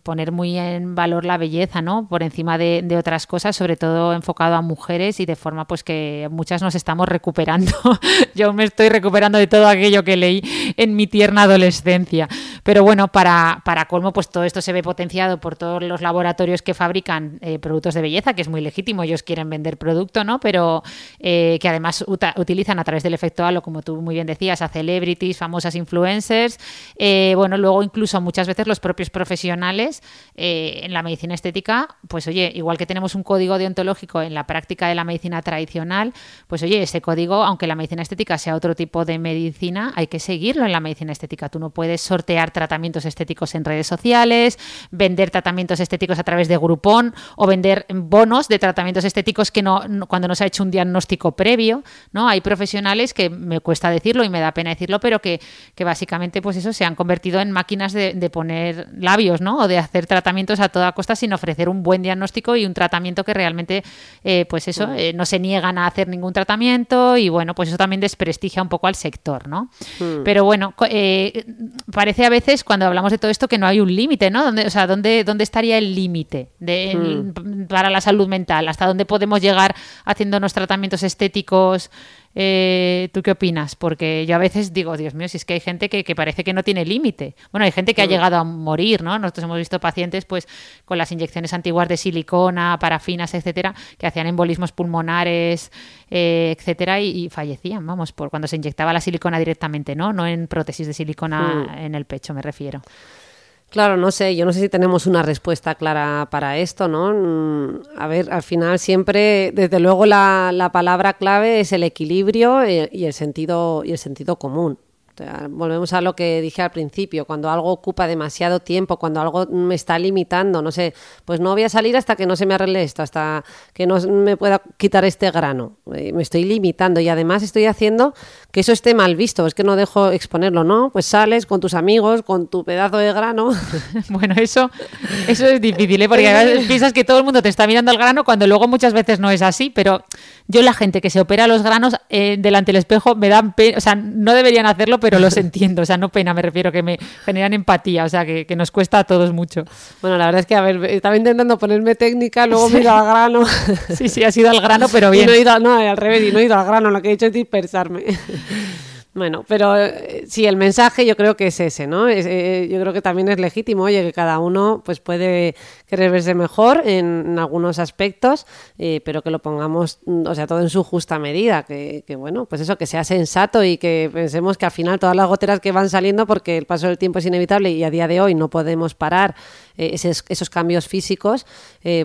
poner muy en valor la belleza, ¿no? Por encima de, otras cosas, sobre todo enfocado a mujeres y de forma pues que muchas nos estamos recuperando. Yo me estoy recuperando de todo aquello que leí en mi tierna adolescencia. Pero bueno, para, para colmo, pues todo esto se ve potenciado por todos los laboratorios que fabrican eh, productos de belleza, que es muy legítimo, ellos quieren vender producto, ¿no? Pero eh, que además utilizan a través del efecto halo, como tú muy bien decías, a celebrities, famosas influencers. Eh, bueno, luego incluso muchas veces los propios profesionales eh, en la medicina estética, pues oye, igual que tenemos un código deontológico en la práctica de la medicina tradicional, pues oye, ese código, aunque la medicina estética sea otro tipo de medicina, hay que seguirlo en la medicina estética. Tú no puedes sortear tratamientos estéticos en redes sociales, vender tratamientos estéticos a través de Groupon o vender bonos de tratamientos estéticos que no cuando no se ha hecho un diagnóstico previo, ¿no? Hay profesionales que me cuesta decirlo y me da pena decirlo, pero que, que básicamente, pues eso, se han convertido en máquinas de, poner labios, ¿no? O de hacer tratamientos a toda costa sin ofrecer un buen diagnóstico y un tratamiento que realmente, eh, pues eso, eh, no se niegan a hacer ningún tratamiento y bueno, pues eso también desprestigia un poco al sector, ¿no? Mm. Pero bueno, eh, parece a veces cuando hablamos de todo esto que no hay un límite, ¿no? ¿Dónde, o sea, ¿dónde, dónde estaría el límite mm. para la salud mental? ¿Hasta dónde podemos llegar haciéndonos tratamientos estéticos? Eh, ¿Tú qué opinas? Porque yo a veces digo, Dios mío, si es que hay gente que, parece que no tiene límite. Bueno, hay gente que ha llegado a morir, ¿no? Nosotros hemos visto pacientes pues con las inyecciones antiguas de silicona, parafinas, etcétera, que hacían embolismos pulmonares, eh, etcétera, y, fallecían, vamos, por cuando se inyectaba la silicona directamente, ¿no? No en prótesis de silicona en el pecho, me refiero. Claro, no sé, yo no sé si tenemos una respuesta clara para esto, ¿no? Mm, a ver, al final siempre, desde luego la, la palabra clave es el equilibrio eh, y el sentido, y el sentido común volvemos a lo que dije al principio, cuando algo ocupa demasiado tiempo, cuando algo me está limitando, no sé, pues no voy a salir hasta que no se me arregle esto, hasta que no me pueda quitar este grano. Eh, me estoy limitando y además estoy haciendo que eso esté mal visto, es que no dejo exponerlo, ¿no? Pues sales con tus amigos, con tu pedazo de grano. bueno, eso, eso es difícil, ¿eh? porque a veces piensas que todo el mundo te está mirando el grano cuando luego muchas veces no es así, pero yo la gente que se opera los granos eh, delante del espejo me dan pena, o sea, no deberían hacerlo, pero los entiendo, o sea, no pena, me refiero, que me generan empatía, o sea, que, nos cuesta a todos mucho. Bueno, la verdad es que, a ver, estaba intentando ponerme técnica, luego me he ido al grano. Sí, sí, ha sido al grano, pero bien. no, he ido, no, al revés, y no he ido al grano, lo que he hecho es dispersarme. Bueno, pero eh, sí, el mensaje yo creo que es ese, ¿no? Eh, yo creo que también es legítimo, oye, que cada uno pues puede querer verse mejor en, algunos aspectos, eh, pero que lo pongamos, o sea, todo en su justa medida, que, bueno, pues eso, que sea sensato y que pensemos que al final todas las goteras que van saliendo, porque el paso del tiempo es inevitable y a día de hoy no podemos parar esos, esos, cambios físicos,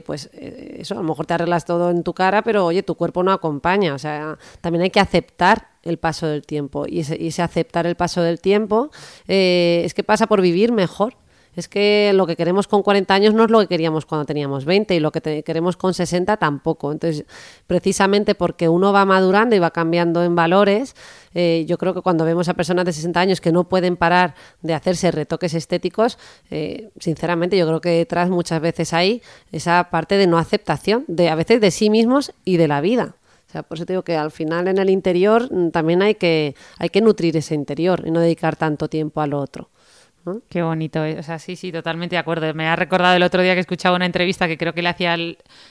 pues eso, a lo mejor te arreglas todo en tu cara, pero oye, tu cuerpo no acompaña, o sea, también hay que aceptar el paso del tiempo. Y ese, aceptar el paso del tiempo eh, es que pasa por vivir mejor. Es que lo que queremos con 40 años no es lo que queríamos cuando teníamos 20 y lo que queremos con 60 tampoco. Entonces, precisamente porque uno va madurando y va cambiando en valores, eh, yo creo que cuando vemos a personas de 60 años que no pueden parar de hacerse retoques estéticos, eh, sinceramente yo creo que detrás muchas veces hay esa parte de no aceptación, de a veces de sí mismos y de la vida por eso digo que al final en el interior mm, también hay que, hay que nutrir ese interior y no dedicar tanto tiempo al otro. Qué bonito, o sea, sí, sí, totalmente de acuerdo. Me ha recordado el otro día que escuchaba una entrevista que creo que le hacía,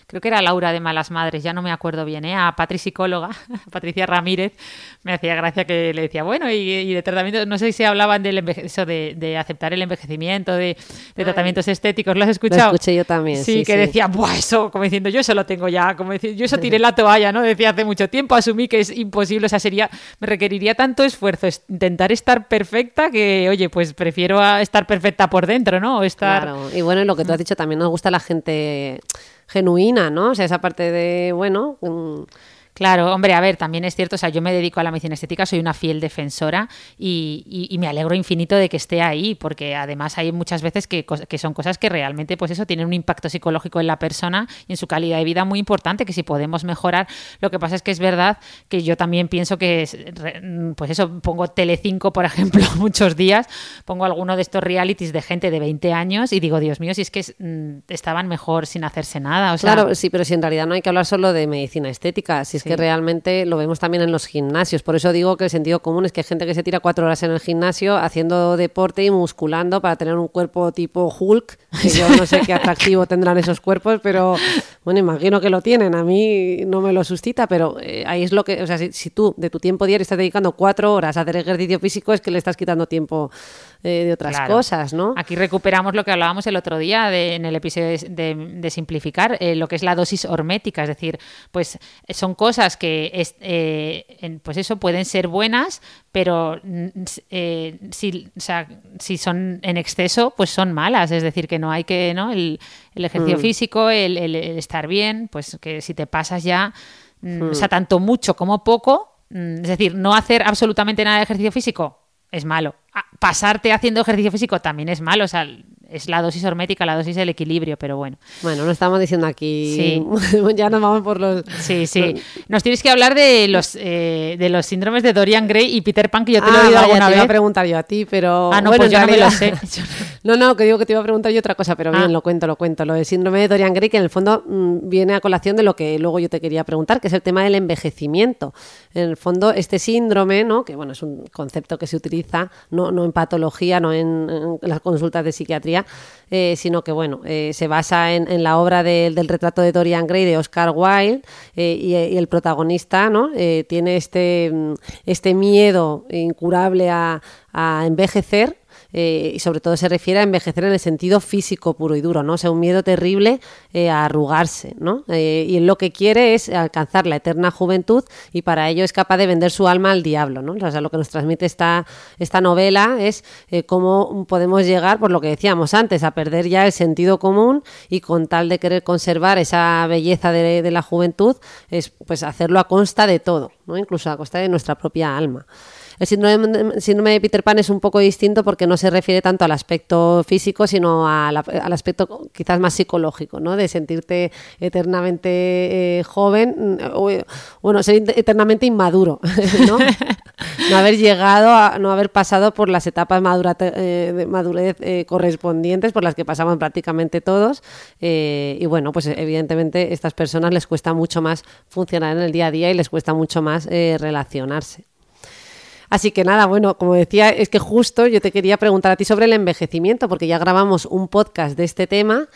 creo que era Laura de Malas Madres, ya no me acuerdo bien, ¿eh? a Patri psicóloga, Patricia Ramírez, me hacía gracia que le decía, bueno, y, de tratamiento, no sé si hablaban del eso de, aceptar el envejecimiento, de, tratamientos estéticos, ¿lo has escuchado? Lo escuché yo también. Sí, que decía, Buah, eso, como diciendo, yo eso lo tengo ya, como diciendo, yo eso tiré la toalla, ¿no? Decía hace mucho tiempo, asumí que es imposible, o sea, sería, me requeriría tanto esfuerzo intentar estar perfecta que, oye, pues prefiero estar perfecta por dentro, ¿no? estar... Claro, y bueno, lo que tú has dicho, también nos gusta la gente genuina, ¿no? O sea, esa parte de, bueno... Mm, Claro, hombre, a ver, también es cierto, o sea, yo me dedico a la medicina estética, soy una fiel defensora y, me alegro infinito de que esté ahí, porque además hay muchas veces que, son cosas que realmente, pues eso, tienen un impacto psicológico en la persona y en su calidad de vida muy importante, que si podemos mejorar, lo que pasa es que es verdad que yo también pienso que, pues eso, pongo Telecinco, por ejemplo, muchos días, pongo alguno de estos realities de gente de 20 años y digo, Dios mío, si es que mm, estaban mejor sin hacerse nada. O claro, sí, pero si en realidad no hay que hablar solo de medicina estética, si que realmente lo vemos también en los gimnasios. Por eso digo que el sentido común es que hay gente que se tira cuatro horas en el gimnasio haciendo deporte y musculando para tener un cuerpo tipo Hulk, que yo no sé qué atractivo tendrán esos cuerpos, pero bueno, imagino que lo tienen. A mí no me lo suscita, pero eh, ahí es lo que, o sea, si, tú de tu tiempo diario estás dedicando cuatro horas a hacer ejercicio físico, es que le estás quitando tiempo eh, de otras cosas, ¿no? Aquí recuperamos lo que hablábamos el otro día en el episodio de, simplificar, eh, lo que es la dosis hormética, es decir, pues son cosas que, eh, pues eso, pueden ser buenas, pero mm, si, si son en exceso, pues son malas, es decir, que no hay que, ¿no? El, ejercicio mm. físico, el, estar bien, pues que si te pasas ya, mm, o sea, tanto mucho como poco, es decir, no hacer absolutamente nada de ejercicio físico, es malo. Pasarte haciendo ejercicio físico también es malo. O sea, es la dosis hormética, la dosis del equilibrio, pero bueno. Bueno, no estamos diciendo aquí. Sí. ya nos vamos por los. Sí, sí. Nos tienes que hablar de los eh, de los síndromes de Dorian Gray y Peter Pan, que yo te lo he ah, oído alguna te iba a preguntar yo a ti, pero. Ah, no, pues yo no me lo sé. no, no, que digo que te iba a preguntar yo otra cosa, pero bien, ah. lo cuento, lo cuento. Lo del síndrome de Dorian Gray, que en el fondo mm, viene a colación de lo que luego yo te quería preguntar, que es el tema del envejecimiento. En el fondo, este síndrome, ¿no? Que bueno, es un concepto que se utiliza, no, no en patología, no en las consultas de psiquiatría eh, sino que bueno, eh, se basa en, la obra del retrato de Dorian Gray de Oscar Wilde eh, y, el protagonista ¿no? tiene este, mm, este miedo incurable a, a envejecer eh, y sobre todo se refiere a envejecer en el sentido físico puro y duro, ¿no? O sea, un miedo terrible eh, a arrugarse, ¿no? Eh, y lo que quiere es alcanzar la eterna juventud y para ello es capaz de vender su alma al diablo, ¿no? O sea, lo que nos transmite esta, esta novela es cómo podemos llegar, por lo que decíamos antes, a perder ya el sentido común y con tal de querer conservar esa belleza de, de la juventud, es pues hacerlo a consta de todo, ¿no? Incluso a costa de nuestra propia alma. El síndrome, de Peter Pan es un poco distinto porque no se refiere tanto al aspecto físico, sino al aspecto quizás más psicológico, ¿no? De sentirte eternamente eh, joven, mm, bueno, ser eternamente inmaduro, ¿no? no haber llegado, a, no haber pasado por las etapas eh, de madurez eh, correspondientes por las que pasamos prácticamente todos. y bueno, pues evidentemente a estas personas les cuesta mucho más funcionar en el día a día y les cuesta mucho más relacionarse. Así que nada, bueno, como decía, es que justo yo te quería preguntar a ti sobre el envejecimiento, porque ya grabamos un podcast de este tema,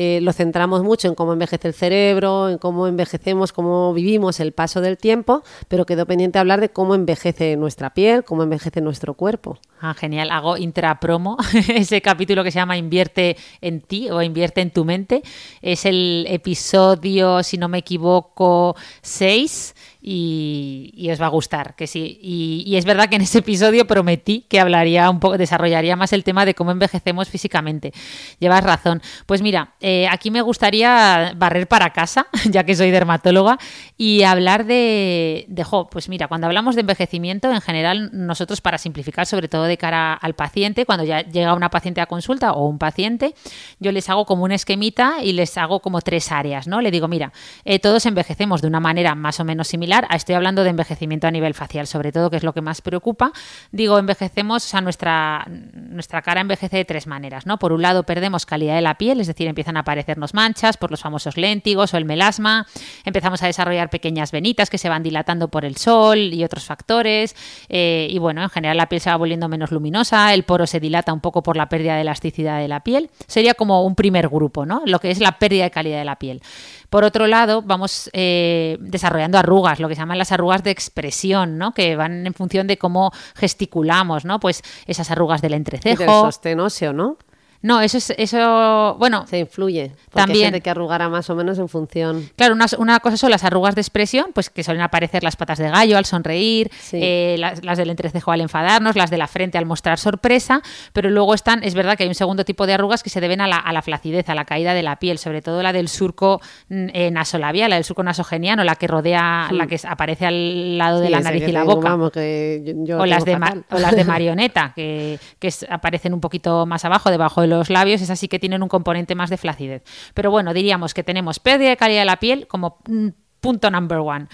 eh, lo centramos mucho en cómo envejece el cerebro, en cómo envejecemos, cómo vivimos el paso del tiempo, pero quedó pendiente hablar de cómo envejece nuestra piel, cómo envejece nuestro cuerpo. Ah, genial, hago intrapromo, ese capítulo que se llama Invierte en ti o Invierte en tu mente, es el episodio, si no me equivoco, 6 y, os va a gustar, que sí. Y, es verdad que en ese episodio prometí que hablaría un poco, desarrollaría más el tema de cómo envejecemos físicamente. Llevas razón. Pues mira, eh, aquí me gustaría barrer para casa, ya que soy dermatóloga, y hablar de, de pues mira, cuando hablamos de envejecimiento, en general, nosotros para simplificar, sobre todo de cara al paciente, cuando ya llega una paciente a consulta o un paciente, yo les hago como un esquemita y les hago como tres áreas, ¿no? Le digo, mira, eh, todos envejecemos de una manera más o menos similar estoy hablando de envejecimiento a nivel facial, sobre todo, que es lo que más preocupa, digo, envejecemos, o sea, nuestra, nuestra cara envejece de tres maneras, ¿no? Por un lado, perdemos calidad de la piel, es decir, empiezan a aparecernos manchas por los famosos léntigos o el melasma, empezamos a desarrollar pequeñas venitas que se van dilatando por el sol y otros factores, eh, y bueno, en general la piel se va volviendo menos luminosa, el poro se dilata un poco por la pérdida de elasticidad de la piel. Sería como un primer grupo, ¿no? Lo que es la pérdida de calidad de la piel. Por otro lado, vamos eh, desarrollando arrugas, lo que se llaman las arrugas de expresión, ¿no? Que van en función de cómo gesticulamos, ¿no? Pues esas arrugas del entrecejo. del sostén óseo, ¿no? No, eso es, eso, bueno. Se influye. Porque También. Hay gente que arrugará más o menos en función. Claro, una, una cosa son las arrugas de expresión, pues que suelen aparecer las patas de gallo al sonreír, Sí. eh, las, las del entrecejo al enfadarnos, las de la frente al mostrar sorpresa, pero luego están, es verdad que hay un segundo tipo de arrugas que se deben a la, a la flacidez, a la caída de la piel, sobre todo la del surco mm, eh, nasolabial, la del surco nasogeniano, la que rodea, la que aparece al lado de la nariz y la tengo, boca. Vamos, que yo, yo o las, de ma- fatal. o las de marioneta, que, que es- aparecen un poquito más abajo, debajo de los labios, esas sí que tienen un componente más de flacidez. Pero bueno, diríamos que tenemos pérdida de calidad de la piel como mm, punto number one.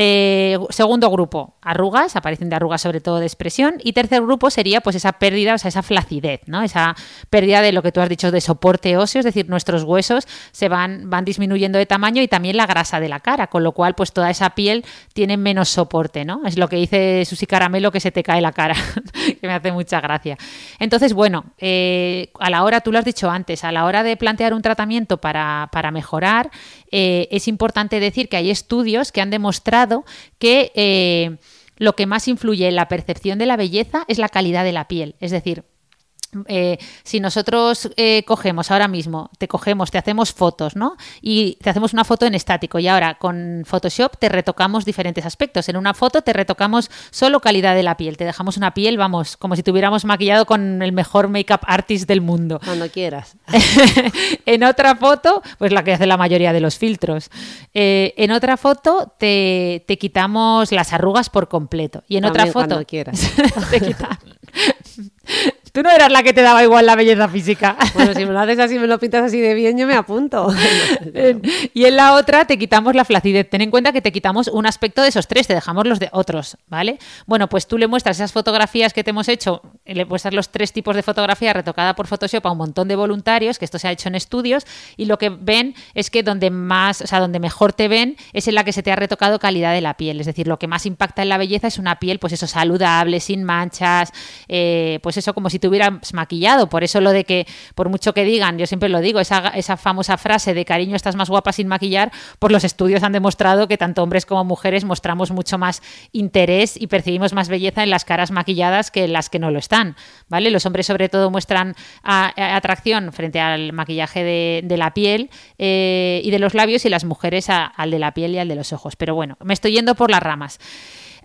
Eh, segundo grupo, arrugas, aparecen de arrugas sobre todo de expresión. Y tercer grupo sería pues esa pérdida, o sea, esa flacidez, ¿no? Esa pérdida de lo que tú has dicho de soporte óseo, es decir, nuestros huesos se van, van disminuyendo de tamaño y también la grasa de la cara, con lo cual pues toda esa piel tiene menos soporte, ¿no? Es lo que dice Susi Caramelo que se te cae la cara, que me hace mucha gracia. Entonces, bueno, eh, a la hora, tú lo has dicho antes, a la hora de plantear un tratamiento para, para mejorar, eh, es importante decir que hay estudios que han demostrado que eh, lo que más influye en la percepción de la belleza es la calidad de la piel. Es decir, eh, si nosotros eh, cogemos ahora mismo, te cogemos, te hacemos fotos, ¿no? Y te hacemos una foto en estático y ahora con Photoshop te retocamos diferentes aspectos. En una foto te retocamos solo calidad de la piel, te dejamos una piel, vamos, como si tuviéramos maquillado con el mejor make-up artist del mundo. Cuando quieras. en otra foto, pues la que hace la mayoría de los filtros. Eh, en otra foto te, te quitamos las arrugas por completo. Y en otra foto cuando quieras. te quita- Tú no eras la que te daba igual la belleza física. Bueno, si me lo haces así, me lo pintas así de bien, yo me apunto. Y en la otra te quitamos la flacidez. Ten en cuenta que te quitamos un aspecto de esos tres, te dejamos los de otros, ¿vale? Bueno, pues tú le muestras esas fotografías que te hemos hecho, le muestras los tres tipos de fotografía retocada por Photoshop a un montón de voluntarios, que esto se ha hecho en estudios, y lo que ven es que donde más, o sea, donde mejor te ven es en la que se te ha retocado calidad de la piel. Es decir, lo que más impacta en la belleza es una piel, pues eso, saludable, sin manchas, eh, pues eso, como si hubieras maquillado. Por eso lo de que, por mucho que digan, yo siempre lo digo, esa, esa famosa frase de cariño, estás más guapa sin maquillar, por los estudios han demostrado que tanto hombres como mujeres mostramos mucho más interés y percibimos más belleza en las caras maquilladas que en las que no lo están, ¿vale? Los hombres sobre todo muestran a- atracción frente al maquillaje de, la piel eh, y de los labios y las mujeres al de la piel y al de los ojos. Pero bueno, me estoy yendo por las ramas.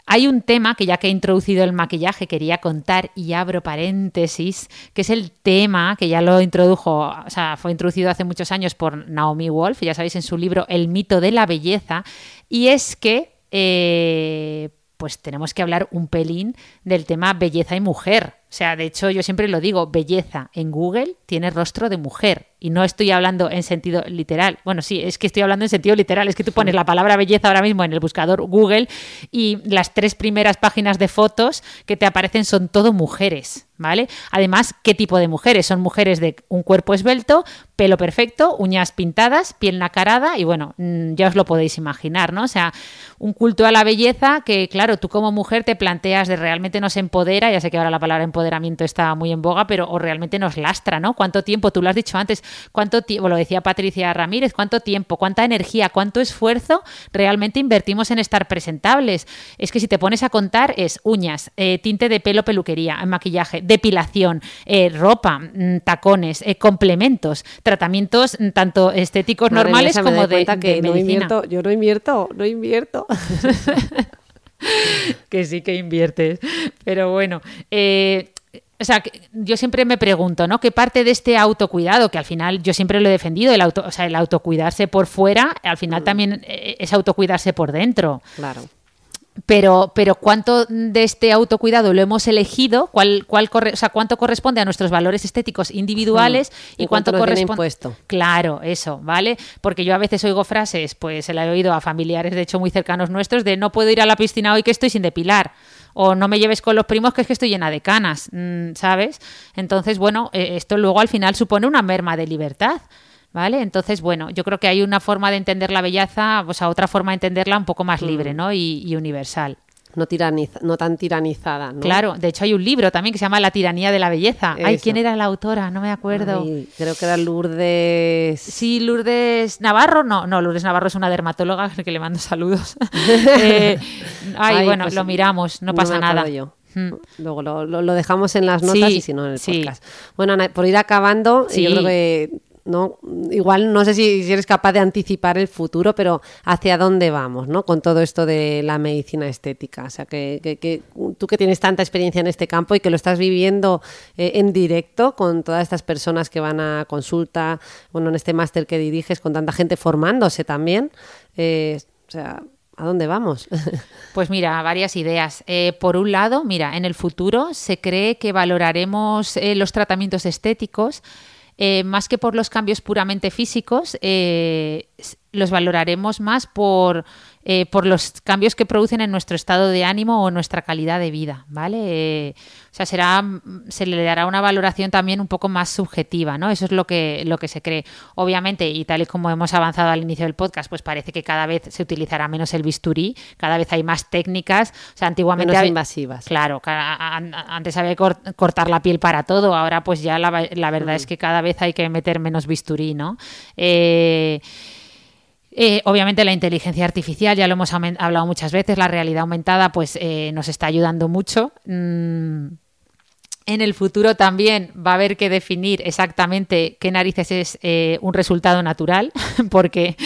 Hay un tema que ya que he introducido el maquillaje quería contar y abro paréntesis, que es el tema que ya lo introdujo, o sea, fue introducido hace muchos años por Naomi Wolf, ya sabéis, en su libro El mito de la belleza, y es que eh, pues tenemos que hablar un pelín del tema belleza y mujer. O sea, de hecho, yo siempre lo digo, belleza en Google tiene rostro de mujer. Y no estoy hablando en sentido literal. Bueno, sí, es que estoy hablando en sentido literal. Es que tú pones la palabra belleza ahora mismo en el buscador Google y las tres primeras páginas de fotos que te aparecen son todo mujeres, ¿vale? Además, ¿qué tipo de mujeres? Son mujeres de un cuerpo esbelto, pelo perfecto, uñas pintadas, piel nacarada y bueno, mm, ya os lo podéis imaginar, ¿no? O sea, un culto a la belleza que, claro, tú como mujer te planteas de realmente nos empodera, ya sé que ahora la palabra empoderamiento está muy en boga, pero o realmente nos lastra, ¿no? ¿Cuánto tiempo? Tú lo has dicho antes, ¿cuánto tiempo? Lo decía Patricia Ramírez, ¿cuánto tiempo, cuánta energía, cuánto esfuerzo realmente invertimos en estar presentables? Es que si te pones a contar es uñas, eh, tinte de pelo, peluquería, maquillaje, depilación, eh, ropa, mm, tacones, eh, complementos, tratamientos mm, tanto estéticos Madre normales como de, que de no medicina. invierto, yo no invierto, no invierto. que sí que inviertes. Pero bueno, eh, o sea, que yo siempre me pregunto, ¿no? ¿Qué parte de este autocuidado, que al final yo siempre lo he defendido, el, auto, o sea, el autocuidarse por fuera, al final también eh, es autocuidarse por dentro? Claro. pero, pero cuánto de este autocuidado lo hemos elegido, cuál, cuál corre, o sea, cuánto corresponde a nuestros valores estéticos individuales y, cuánto, corresponde. Claro, eso, ¿vale? Porque yo a veces oigo frases, pues se la he oído a familiares, de hecho, muy cercanos nuestros, de no puedo ir a la piscina hoy que estoy sin depilar. O no me lleves con los primos que es que estoy llena de canas, mm, ¿sabes? Entonces, bueno, eh, esto luego al final supone una merma de libertad. ¿Vale? Entonces, bueno, yo creo que hay una forma de entender la belleza, o sea, otra forma de entenderla un poco más libre, mm. ¿no? Y, universal. No, tiraniza, no tan tiranizada, ¿no? Claro, de hecho hay un libro también que se llama La tiranía de la belleza. Ay, ¿quién era la autora? No me acuerdo. creo que era Lourdes. Sí, Lourdes Navarro. No, no, Lourdes Navarro es una dermatóloga que le mando saludos. Eh, ay, bueno, pues lo miramos, no pasa nada. Hmm. Luego lo, dejamos en las notas y si no en el podcast. Bueno, por ir acabando, yo creo que ¿no? Igual no sé si, eres capaz de anticipar el futuro, pero hacia dónde vamos, ¿no? Con todo esto de la medicina estética. O sea, que, tú que tienes tanta experiencia en este campo y que lo estás viviendo eh, en directo con todas estas personas que van a consulta, bueno, en este máster que diriges, con tanta gente formándose también. Eh, o sea, ¿A dónde vamos? Pues mira, varias ideas. Eh, por un lado, mira, en el futuro se cree que valoraremos los tratamientos estéticos eh, más que por los cambios puramente físicos, eh, los valoraremos más por, eh, por los cambios que producen en nuestro estado de ánimo o nuestra calidad de vida, ¿vale? Eh, o sea, será, se le dará una valoración también un poco más subjetiva, ¿no? Eso es lo que, lo que se cree. Obviamente, y tal y como hemos avanzado al inicio del podcast, pues parece que cada vez se utilizará menos el bisturí, cada vez hay más técnicas, o sea, antiguamente... Menos invasivas. Claro, antes había que cortar la piel para todo, ahora pues ya la, verdad es que cada vez hay que meter menos bisturí, ¿no? Eh, eh, obviamente la inteligencia artificial, ya lo hemos hablado muchas veces, la realidad aumentada pues eh, nos está ayudando mucho. Mm, en el futuro también va a haber que definir exactamente qué narices es eh, un resultado natural, porque,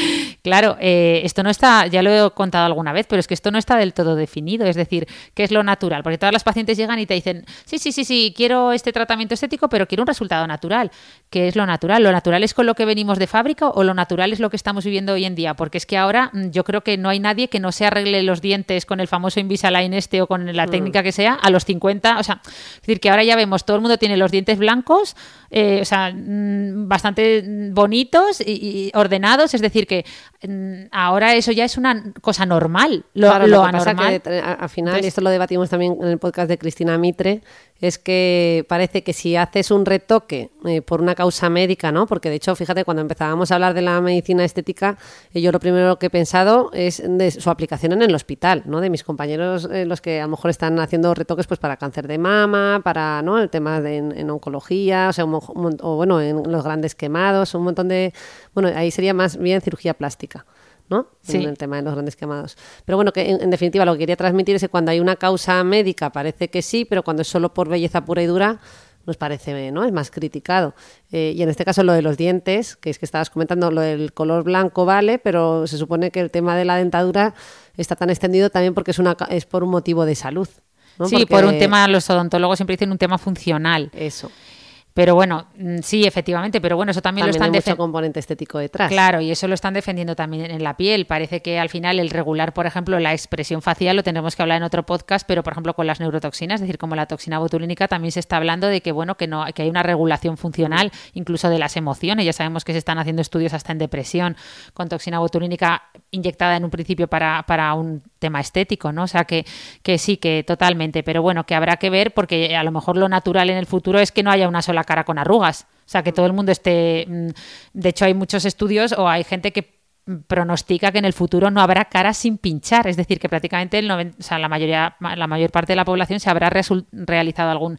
claro, eh, esto no está, ya lo he contado alguna vez, pero es que esto no está del todo definido, es decir, qué es lo natural, porque todas las pacientes llegan y te dicen, sí, sí, sí, sí, quiero este tratamiento estético, pero quiero un resultado natural. ¿Qué es lo natural? ¿Lo natural es con lo que venimos de fábrica o lo natural es lo que estamos viviendo hoy en día? Porque es que ahora mm, yo creo que no hay nadie que no se arregle los dientes con el famoso Invisalign este o con la mm. técnica que sea a los 50, o sea, es decir, que ahora ya vemos, todo el mundo tiene los dientes blancos, eh, o sea, mm, bastante bonitos y, ordenados, es decir, que ahora eso ya es una cosa normal. Lo, anormal. al final, y esto lo debatimos también en el podcast de Cristina Mitre, es que parece que si haces un retoque eh, por una causa médica, ¿no? Porque de hecho, fíjate, cuando empezábamos a hablar de la medicina estética, eh, yo lo primero que he pensado es de su aplicación en el hospital, ¿no? De mis compañeros, los que a lo mejor están haciendo retoques pues para cáncer de mama, para ¿no? el tema de en, oncología, o sea, o bueno, en los grandes quemados, un montón de... Bueno, ahí sería más bien cirugía plástica. ¿No? En el tema de los grandes quemados. Pero bueno, que en, definitiva lo que quería transmitir es que cuando hay una causa médica parece que sí, pero cuando es solo por belleza pura y dura, nos parece, ¿no? Es más criticado. Eh, y en este caso lo de los dientes, que es que estabas comentando, lo del color blanco vale, pero se supone que el tema de la dentadura está tan extendido también porque es, una, es por un motivo de salud. Sí, por un tema, los odontólogos siempre dicen un tema funcional. Eso. Pero bueno, mm, sí, efectivamente, pero bueno, eso también, lo están defendiendo. componente estético detrás. Claro, y eso lo están defendiendo también en la piel. Parece que al final el regular, por ejemplo, la expresión facial lo tendremos que hablar en otro podcast, pero por ejemplo con las neurotoxinas, es decir, como la toxina botulínica, también se está hablando de que bueno, que no, que hay una regulación funcional, incluso de las emociones. Ya sabemos que se están haciendo estudios hasta en depresión con toxina botulínica inyectada en un principio para, para un tema estético, ¿no? O sea que, que sí, que totalmente, pero bueno, que habrá que ver porque a lo mejor lo natural en el futuro es que no haya una sola cara con arrugas. O sea, que todo el mundo esté... Mm, de hecho, hay muchos estudios o hay gente que pronostica que en el futuro no habrá cara sin pinchar, es decir, que prácticamente la, mayoría, la mayor parte de la población se habrá realizado algún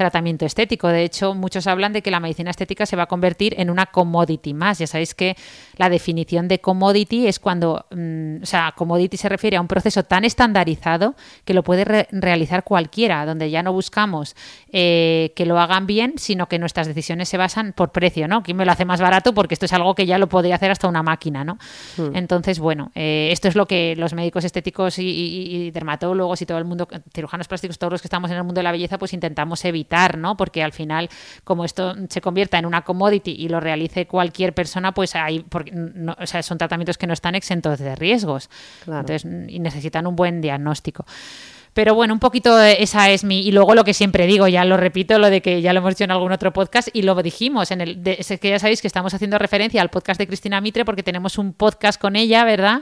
tratamiento estético. De hecho, muchos hablan de que la medicina estética se va a convertir en una commodity más. Ya sabéis que la definición de commodity es cuando, mm, o sea, commodity se refiere a un proceso tan estandarizado que lo puede realizar cualquiera, donde ya no buscamos eh, que lo hagan bien, sino que nuestras decisiones se basan por precio, ¿no? ¿Quién me lo hace más barato? Porque esto es algo que ya lo podría hacer hasta una máquina, ¿no? Hmm. Entonces, bueno, eh, esto es lo que los médicos estéticos y, dermatólogos y todo el mundo, cirujanos plásticos, todos los que estamos en el mundo de la belleza, pues intentamos evitar, ¿no? Porque al final, como esto se convierta en una commodity y lo realice cualquier persona, pues hay, porque, o sea, son tratamientos que no están exentos de riesgos. Entonces, y necesitan un buen diagnóstico. Pero bueno, un poquito esa es mi. Y luego lo que siempre digo, ya lo repito, lo de que ya lo hemos dicho en algún otro podcast y lo dijimos. en el Es que ya sabéis que estamos haciendo referencia al podcast de Cristina Mitre porque tenemos un podcast con ella, ¿verdad?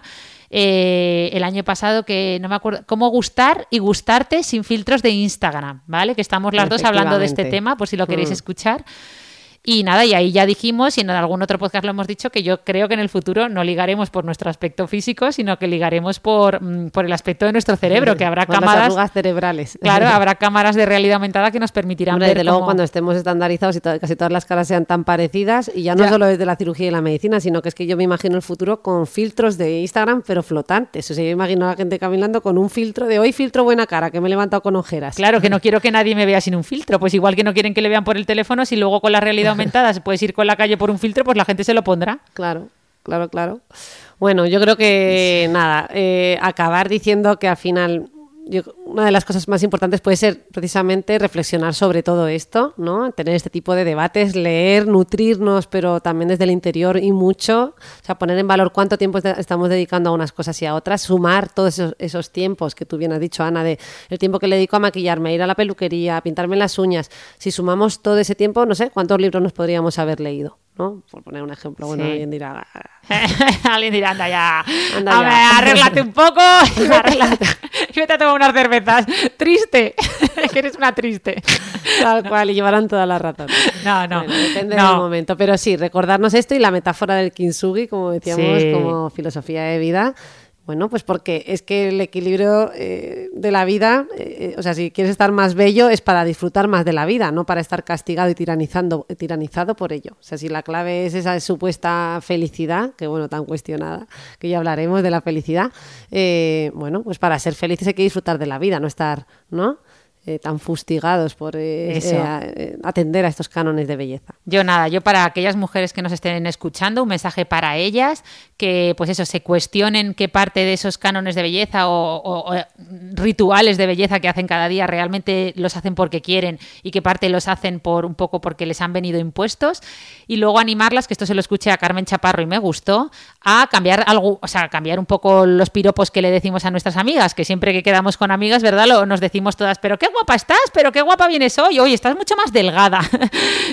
Eh, el año pasado que no me acuerdo. Cómo gustar y gustarte sin filtros de Instagram, ¿vale? Que estamos las dos hablando de este tema, por si lo queréis mm. escuchar. Y nada, y ahí ya dijimos, y en algún otro podcast lo hemos dicho, que yo creo que en el futuro no ligaremos por nuestro aspecto físico, sino que ligaremos por, mm, por el aspecto de nuestro cerebro, que habrá cámaras. Las cerebrales. Claro, habrá cámaras de realidad aumentada que nos permitirán Hombre, ver. luego, cuando estemos estandarizados y casi todas las caras sean tan parecidas, y ya no solo desde la cirugía y la medicina, sino que es que yo me imagino el futuro con filtros de Instagram, pero flotantes. O sea, yo imagino a la gente caminando con un filtro de hoy filtro buena cara, que me he levantado con ojeras. Claro, que no quiero que nadie me vea sin un filtro. Pues igual que no quieren que le vean por el teléfono, si luego con la realidad se puedes ir con la calle por un filtro, pues la gente se lo pondrá. Claro, claro, claro. Bueno, yo creo que nada, eh, acabar diciendo que al final una de las cosas más importantes puede ser precisamente reflexionar sobre todo esto, ¿no? Tener este tipo de debates, leer, nutrirnos, pero también desde el interior y mucho, o sea, poner en valor cuánto tiempo estamos dedicando a unas cosas y a otras, sumar todos esos, tiempos que tú bien has dicho, Ana, de el tiempo que le dedico a maquillarme, a ir a la peluquería, a pintarme las uñas. Si sumamos todo ese tiempo, no sé, ¿cuántos libros nos podríamos haber leído? ¿No? Por poner un ejemplo, bueno, alguien dirá... alguien dirá, anda ya, anda ya. arréglate un poco y, vete a tomar unas cervezas. Triste, que eres una triste. Tal cual, y llevarán toda la razón. No, no. depende del momento, pero sí, recordarnos esto y la metáfora del kintsugi, como decíamos, como filosofía de vida, bueno, pues porque es que el equilibrio eh, de la vida, eh, o sea, si quieres estar más bello es para disfrutar más de la vida, no para estar castigado y tiranizando, tiranizado por ello. O sea, si la clave es esa supuesta felicidad, que bueno, tan cuestionada, que ya hablaremos de la felicidad, eh, bueno, pues para ser felices hay que disfrutar de la vida, no estar, ¿no? Eh, tan fustigados por eh, eh, atender a estos cánones de belleza. Yo nada, yo para aquellas mujeres que nos estén escuchando, un mensaje para ellas, que pues eso, se cuestionen qué parte de esos cánones de belleza o, rituales de belleza que hacen cada día realmente los hacen porque quieren y qué parte los hacen por un poco porque les han venido impuestos. Y luego animarlas, que esto se lo escuché a Carmen Chaparro y me gustó, a cambiar algo, o sea, cambiar un poco los piropos que le decimos a nuestras amigas, que siempre que quedamos con amigas, ¿verdad? Lo, nos decimos todas, pero qué guapa estás, pero qué guapa vienes hoy, hoy estás mucho más delgada.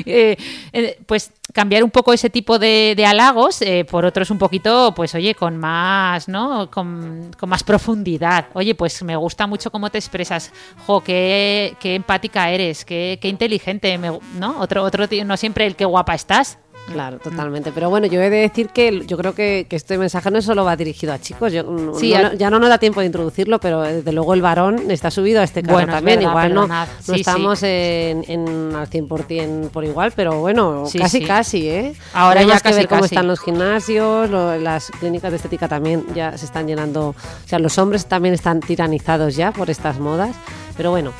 Eh, eh, pues cambiar un poco ese tipo de, halagos eh, por otros un poquito, pues oye, con más, ¿no? Con, más profundidad. Oye, pues me gusta mucho cómo te expresas. Jo, qué, empática eres, qué, qué inteligente, ¿no? Otro, otro, no siempre el qué guapa estás. Claro, totalmente. Pero bueno, yo he de decir que yo creo que, este mensaje no solo va dirigido a chicos. Yo, sí, ya no nos da tiempo de introducirlo, pero desde luego el varón está subido a este carro también. igual no, no estamos En, en, al 100% por igual, pero bueno, casi casi, ¿eh? Ahora ya casi, que ver cómo están los gimnasios, las clínicas de estética también ya se están llenando. O sea, los hombres también están tiranizados ya por estas modas. Pero bueno,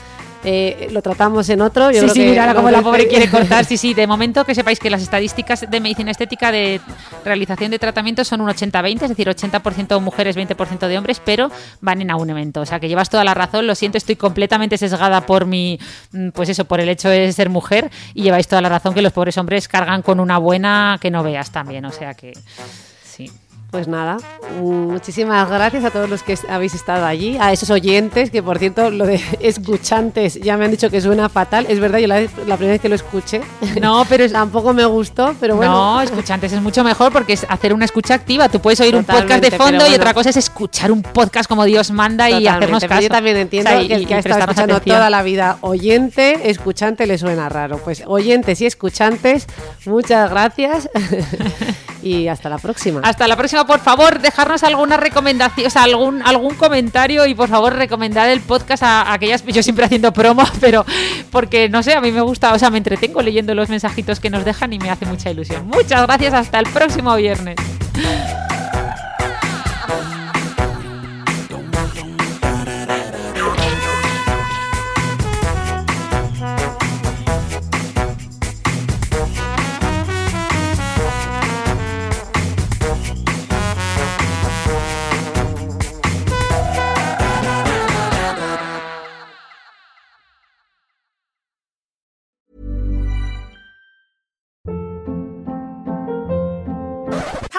eh, lo tratamos en otro. Yo sí, sí, mira como la pobre quiere cortar. Sí, sí, de momento que sepáis que las estadísticas de medicina estética de realización de tratamientos son un 80-20, es decir, 80% mujeres, 20% de hombres, pero van en aumento. O sea, que llevas toda la razón. Lo siento, estoy completamente sesgada por mi, mm, pues eso, por el hecho de ser mujer y lleváis toda la razón que los pobres hombres cargan con una buena que no veas también. O sea que. Pues nada, muchísimas gracias a todos los que habéis estado allí, a esos oyentes, que por cierto, lo de escuchantes ya me han dicho que suena fatal. Es verdad, yo la, primera vez que lo escuché, no, pero tampoco me gustó, pero bueno. No, escuchantes es mucho mejor porque es hacer una escucha activa. Tú puedes oír un podcast de fondo y otra cosa es escuchar un podcast como Dios manda y hacernos caso. yo también entiendo que el que ha estado escuchando toda la vida oyente, escuchante le suena raro. Pues oyentes y escuchantes, muchas gracias y hasta la próxima. Hasta la próxima por favor, dejarnos alguna recomendación, o sea, algún, algún comentario y por favor recomendar el podcast a, aquellas, yo siempre haciendo promo, pero porque no sé, a mí me gusta, o sea, me entretengo leyendo los mensajitos que nos dejan y me hace mucha ilusión. Muchas gracias, hasta el próximo viernes.